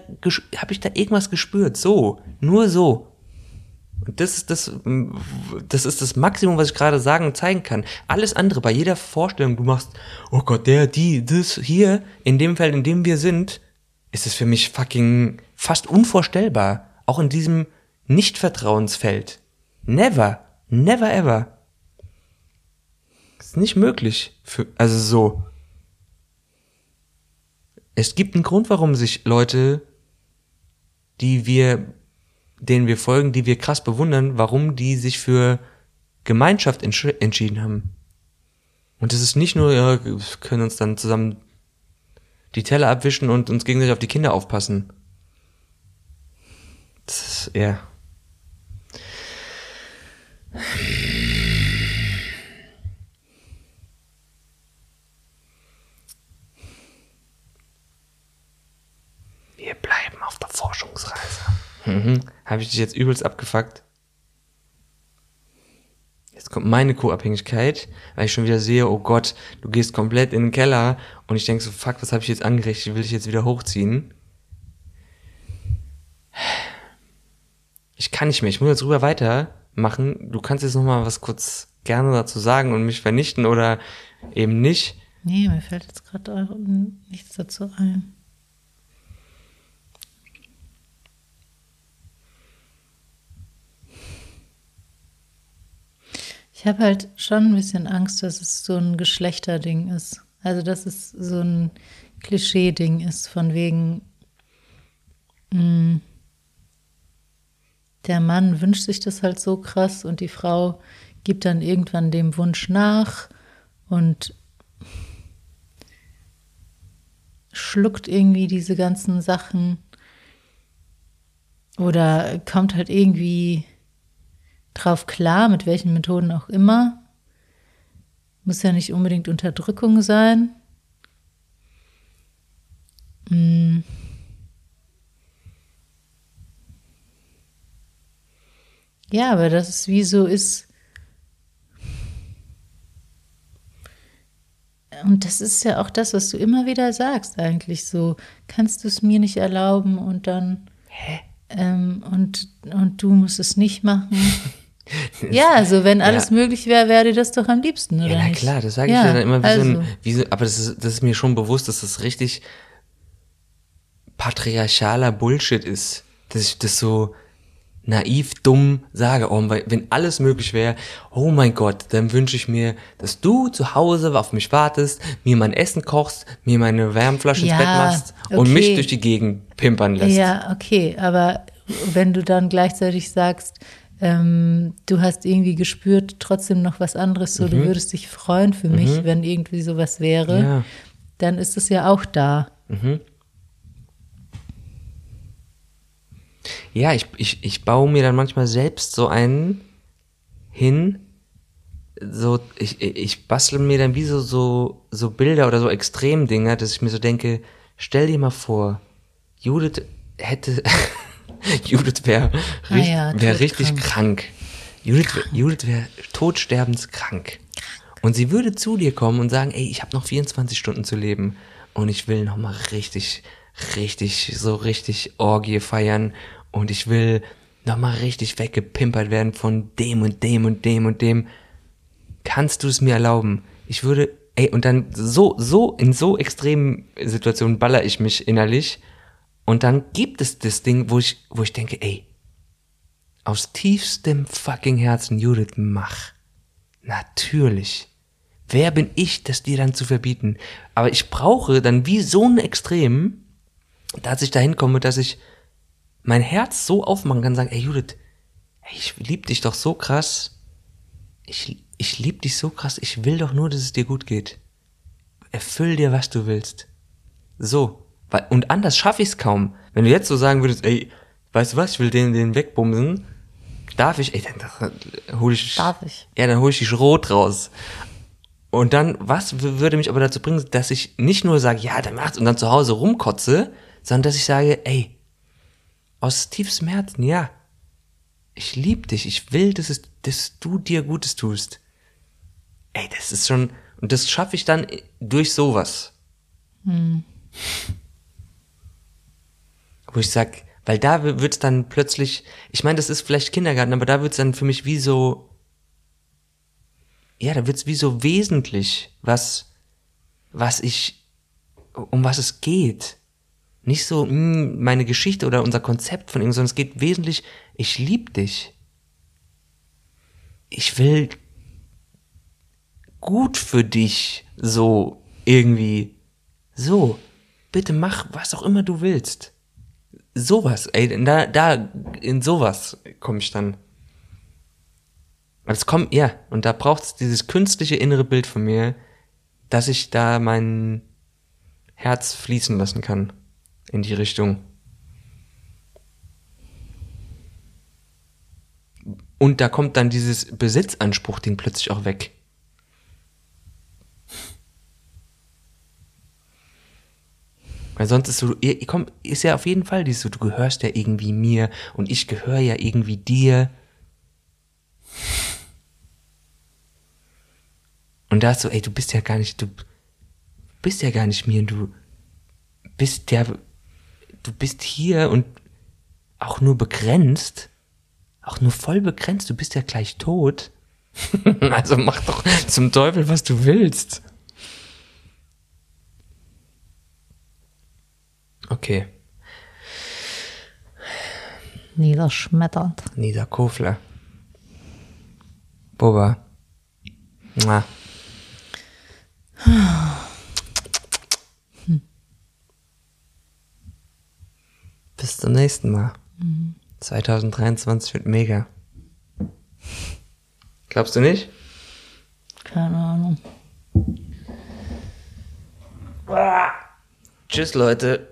habe ich da irgendwas gespürt, so, nur so. Und das ist das, das ist das Maximum, was ich gerade sagen und zeigen kann. Alles andere, bei jeder Vorstellung, du machst, oh Gott, der, die, das, hier, in dem Feld, in dem wir sind, ist es für mich fucking fast unvorstellbar. Auch in diesem Nicht-Vertrauensfeld. Never, never ever. Ist nicht möglich. Für, also so. Es gibt einen Grund, warum sich Leute, die wir denen wir folgen, die wir krass bewundern, warum die sich für Gemeinschaft entsch entschieden haben. Und es ist nicht nur, ja, wir können uns dann zusammen die Teller abwischen und uns gegenseitig auf die Kinder aufpassen. Das ist, ja. Wir bleiben auf der Forschungsreise. Mhm. Habe ich dich jetzt übelst abgefuckt? Jetzt kommt meine Co-Abhängigkeit, weil ich schon wieder sehe, oh Gott, du gehst komplett in den Keller und ich denke so, fuck, was habe ich jetzt angerichtet? Will ich jetzt wieder hochziehen? Ich kann nicht mehr, ich muss jetzt rüber weitermachen. Du kannst jetzt noch mal was kurz gerne dazu sagen und mich vernichten oder eben nicht. Nee, mir fällt jetzt gerade nichts dazu ein. Ich habe halt schon ein bisschen Angst, dass es so ein Geschlechterding ist. Also, dass es so ein Klischee-Ding ist, von wegen, mh, hm, der Mann wünscht sich das halt so krass und die Frau gibt dann irgendwann dem Wunsch nach und schluckt irgendwie diese ganzen Sachen oder kommt halt irgendwie drauf klar, mit welchen Methoden auch immer. Muss ja nicht unbedingt Unterdrückung sein. Hm. Ja, aber das ist wie so ist. Und das ist ja auch das, was du immer wieder sagst, eigentlich so. Kannst du es mir nicht erlauben und dann. Hä? Ähm, und, und du musst es nicht machen. ja, also wenn alles ja. möglich wäre, wäre dir das doch am liebsten, oder? Ja, na klar, das sage ich ja, ja dann immer wie also. so ein, wie so, aber das ist, das ist mir schon bewusst, dass das richtig patriarchaler Bullshit ist. Dass ich das so naiv, dumm sage, oh, wenn alles möglich wäre, oh mein Gott, dann wünsche ich mir, dass du zu Hause auf mich wartest, mir mein Essen kochst, mir meine Wärmflasche ja, ins Bett machst okay. und mich durch die Gegend pimpern lässt. Ja, okay, aber wenn du dann gleichzeitig sagst, ähm, du hast irgendwie gespürt, trotzdem noch was anderes, so mhm. du würdest dich freuen für mich, mhm. wenn irgendwie sowas wäre, ja. dann ist es ja auch da. Mhm. Ja, ich, ich, ich baue mir dann manchmal selbst so einen hin, so, ich, ich bastel mir dann wie so, so, so Bilder oder so Extremdinger, dass ich mir so denke, stell dir mal vor, Judith hätte, Judith wäre ah ja, wär richtig krank. Judith, Judith wäre todsterbenskrank. Und sie würde zu dir kommen und sagen, ey, ich habe noch 24 Stunden zu leben und ich will noch mal richtig, richtig, so richtig Orgie feiern und ich will nochmal richtig weggepimpert werden von dem und dem und dem und dem. Kannst du es mir erlauben? Ich würde, ey, und dann so, so, in so extremen Situationen baller ich mich innerlich. Und dann gibt es das Ding, wo ich, wo ich denke, ey, aus tiefstem fucking Herzen, Judith, mach. Natürlich. Wer bin ich, das dir dann zu verbieten? Aber ich brauche dann wie so ein Extrem, dass ich dahin komme, dass ich mein Herz so aufmachen kann, sagen, ey Judith, ich lieb dich doch so krass. Ich, ich lieb dich so krass. Ich will doch nur, dass es dir gut geht. Erfüll dir, was du willst. So. Und anders schaffe ich es kaum. Wenn du jetzt so sagen würdest, ey, weißt du was, ich will den, den wegbumsen, darf ich, ey, dann, dann hol ich. Darf ich. Ja, dann hol ich die Schrot raus. Und dann, was würde mich aber dazu bringen, dass ich nicht nur sage, ja, dann macht's und dann zu Hause rumkotze, sondern dass ich sage, ey, aus tiefstem Herzen, ja, ich liebe dich, ich will, dass, es, dass du dir Gutes tust. Ey, das ist schon, und das schaffe ich dann durch sowas. Hm. Wo ich sag, weil da wird's dann plötzlich, ich meine, das ist vielleicht Kindergarten, aber da wird's dann für mich wie so, ja, da wird's wie so wesentlich, was, was ich, um was es geht. Nicht so, mh, hm, meine Geschichte oder unser Konzept von irgendwas, sondern es geht wesentlich, ich lieb dich. Ich will gut für dich, so irgendwie. So, bitte mach, was auch immer du willst. Sowas, ey, da, da, in sowas komme ich dann. Es kommt, ja, und da braucht es dieses künstliche innere Bild von mir, dass ich da mein Herz fließen lassen kann in die Richtung. Und da kommt dann dieses Besitzanspruch-Ding plötzlich auch weg. Weil sonst ist so, komm, ist ja auf jeden Fall dieses so, du gehörst ja irgendwie mir und ich gehöre ja irgendwie dir. Und da ist so, ey, du bist ja gar nicht, du bist ja gar nicht mir, du bist ja, du bist hier und auch nur begrenzt, auch nur voll begrenzt, du bist ja gleich tot. also mach doch zum Teufel, was du willst. Okay. Niederschmetternd. Niederkofler. Boba. Hm. Bis zum nächsten Mal. Mhm. 2023 wird mega. Glaubst du nicht? Keine Ahnung. Tschüss, Leute.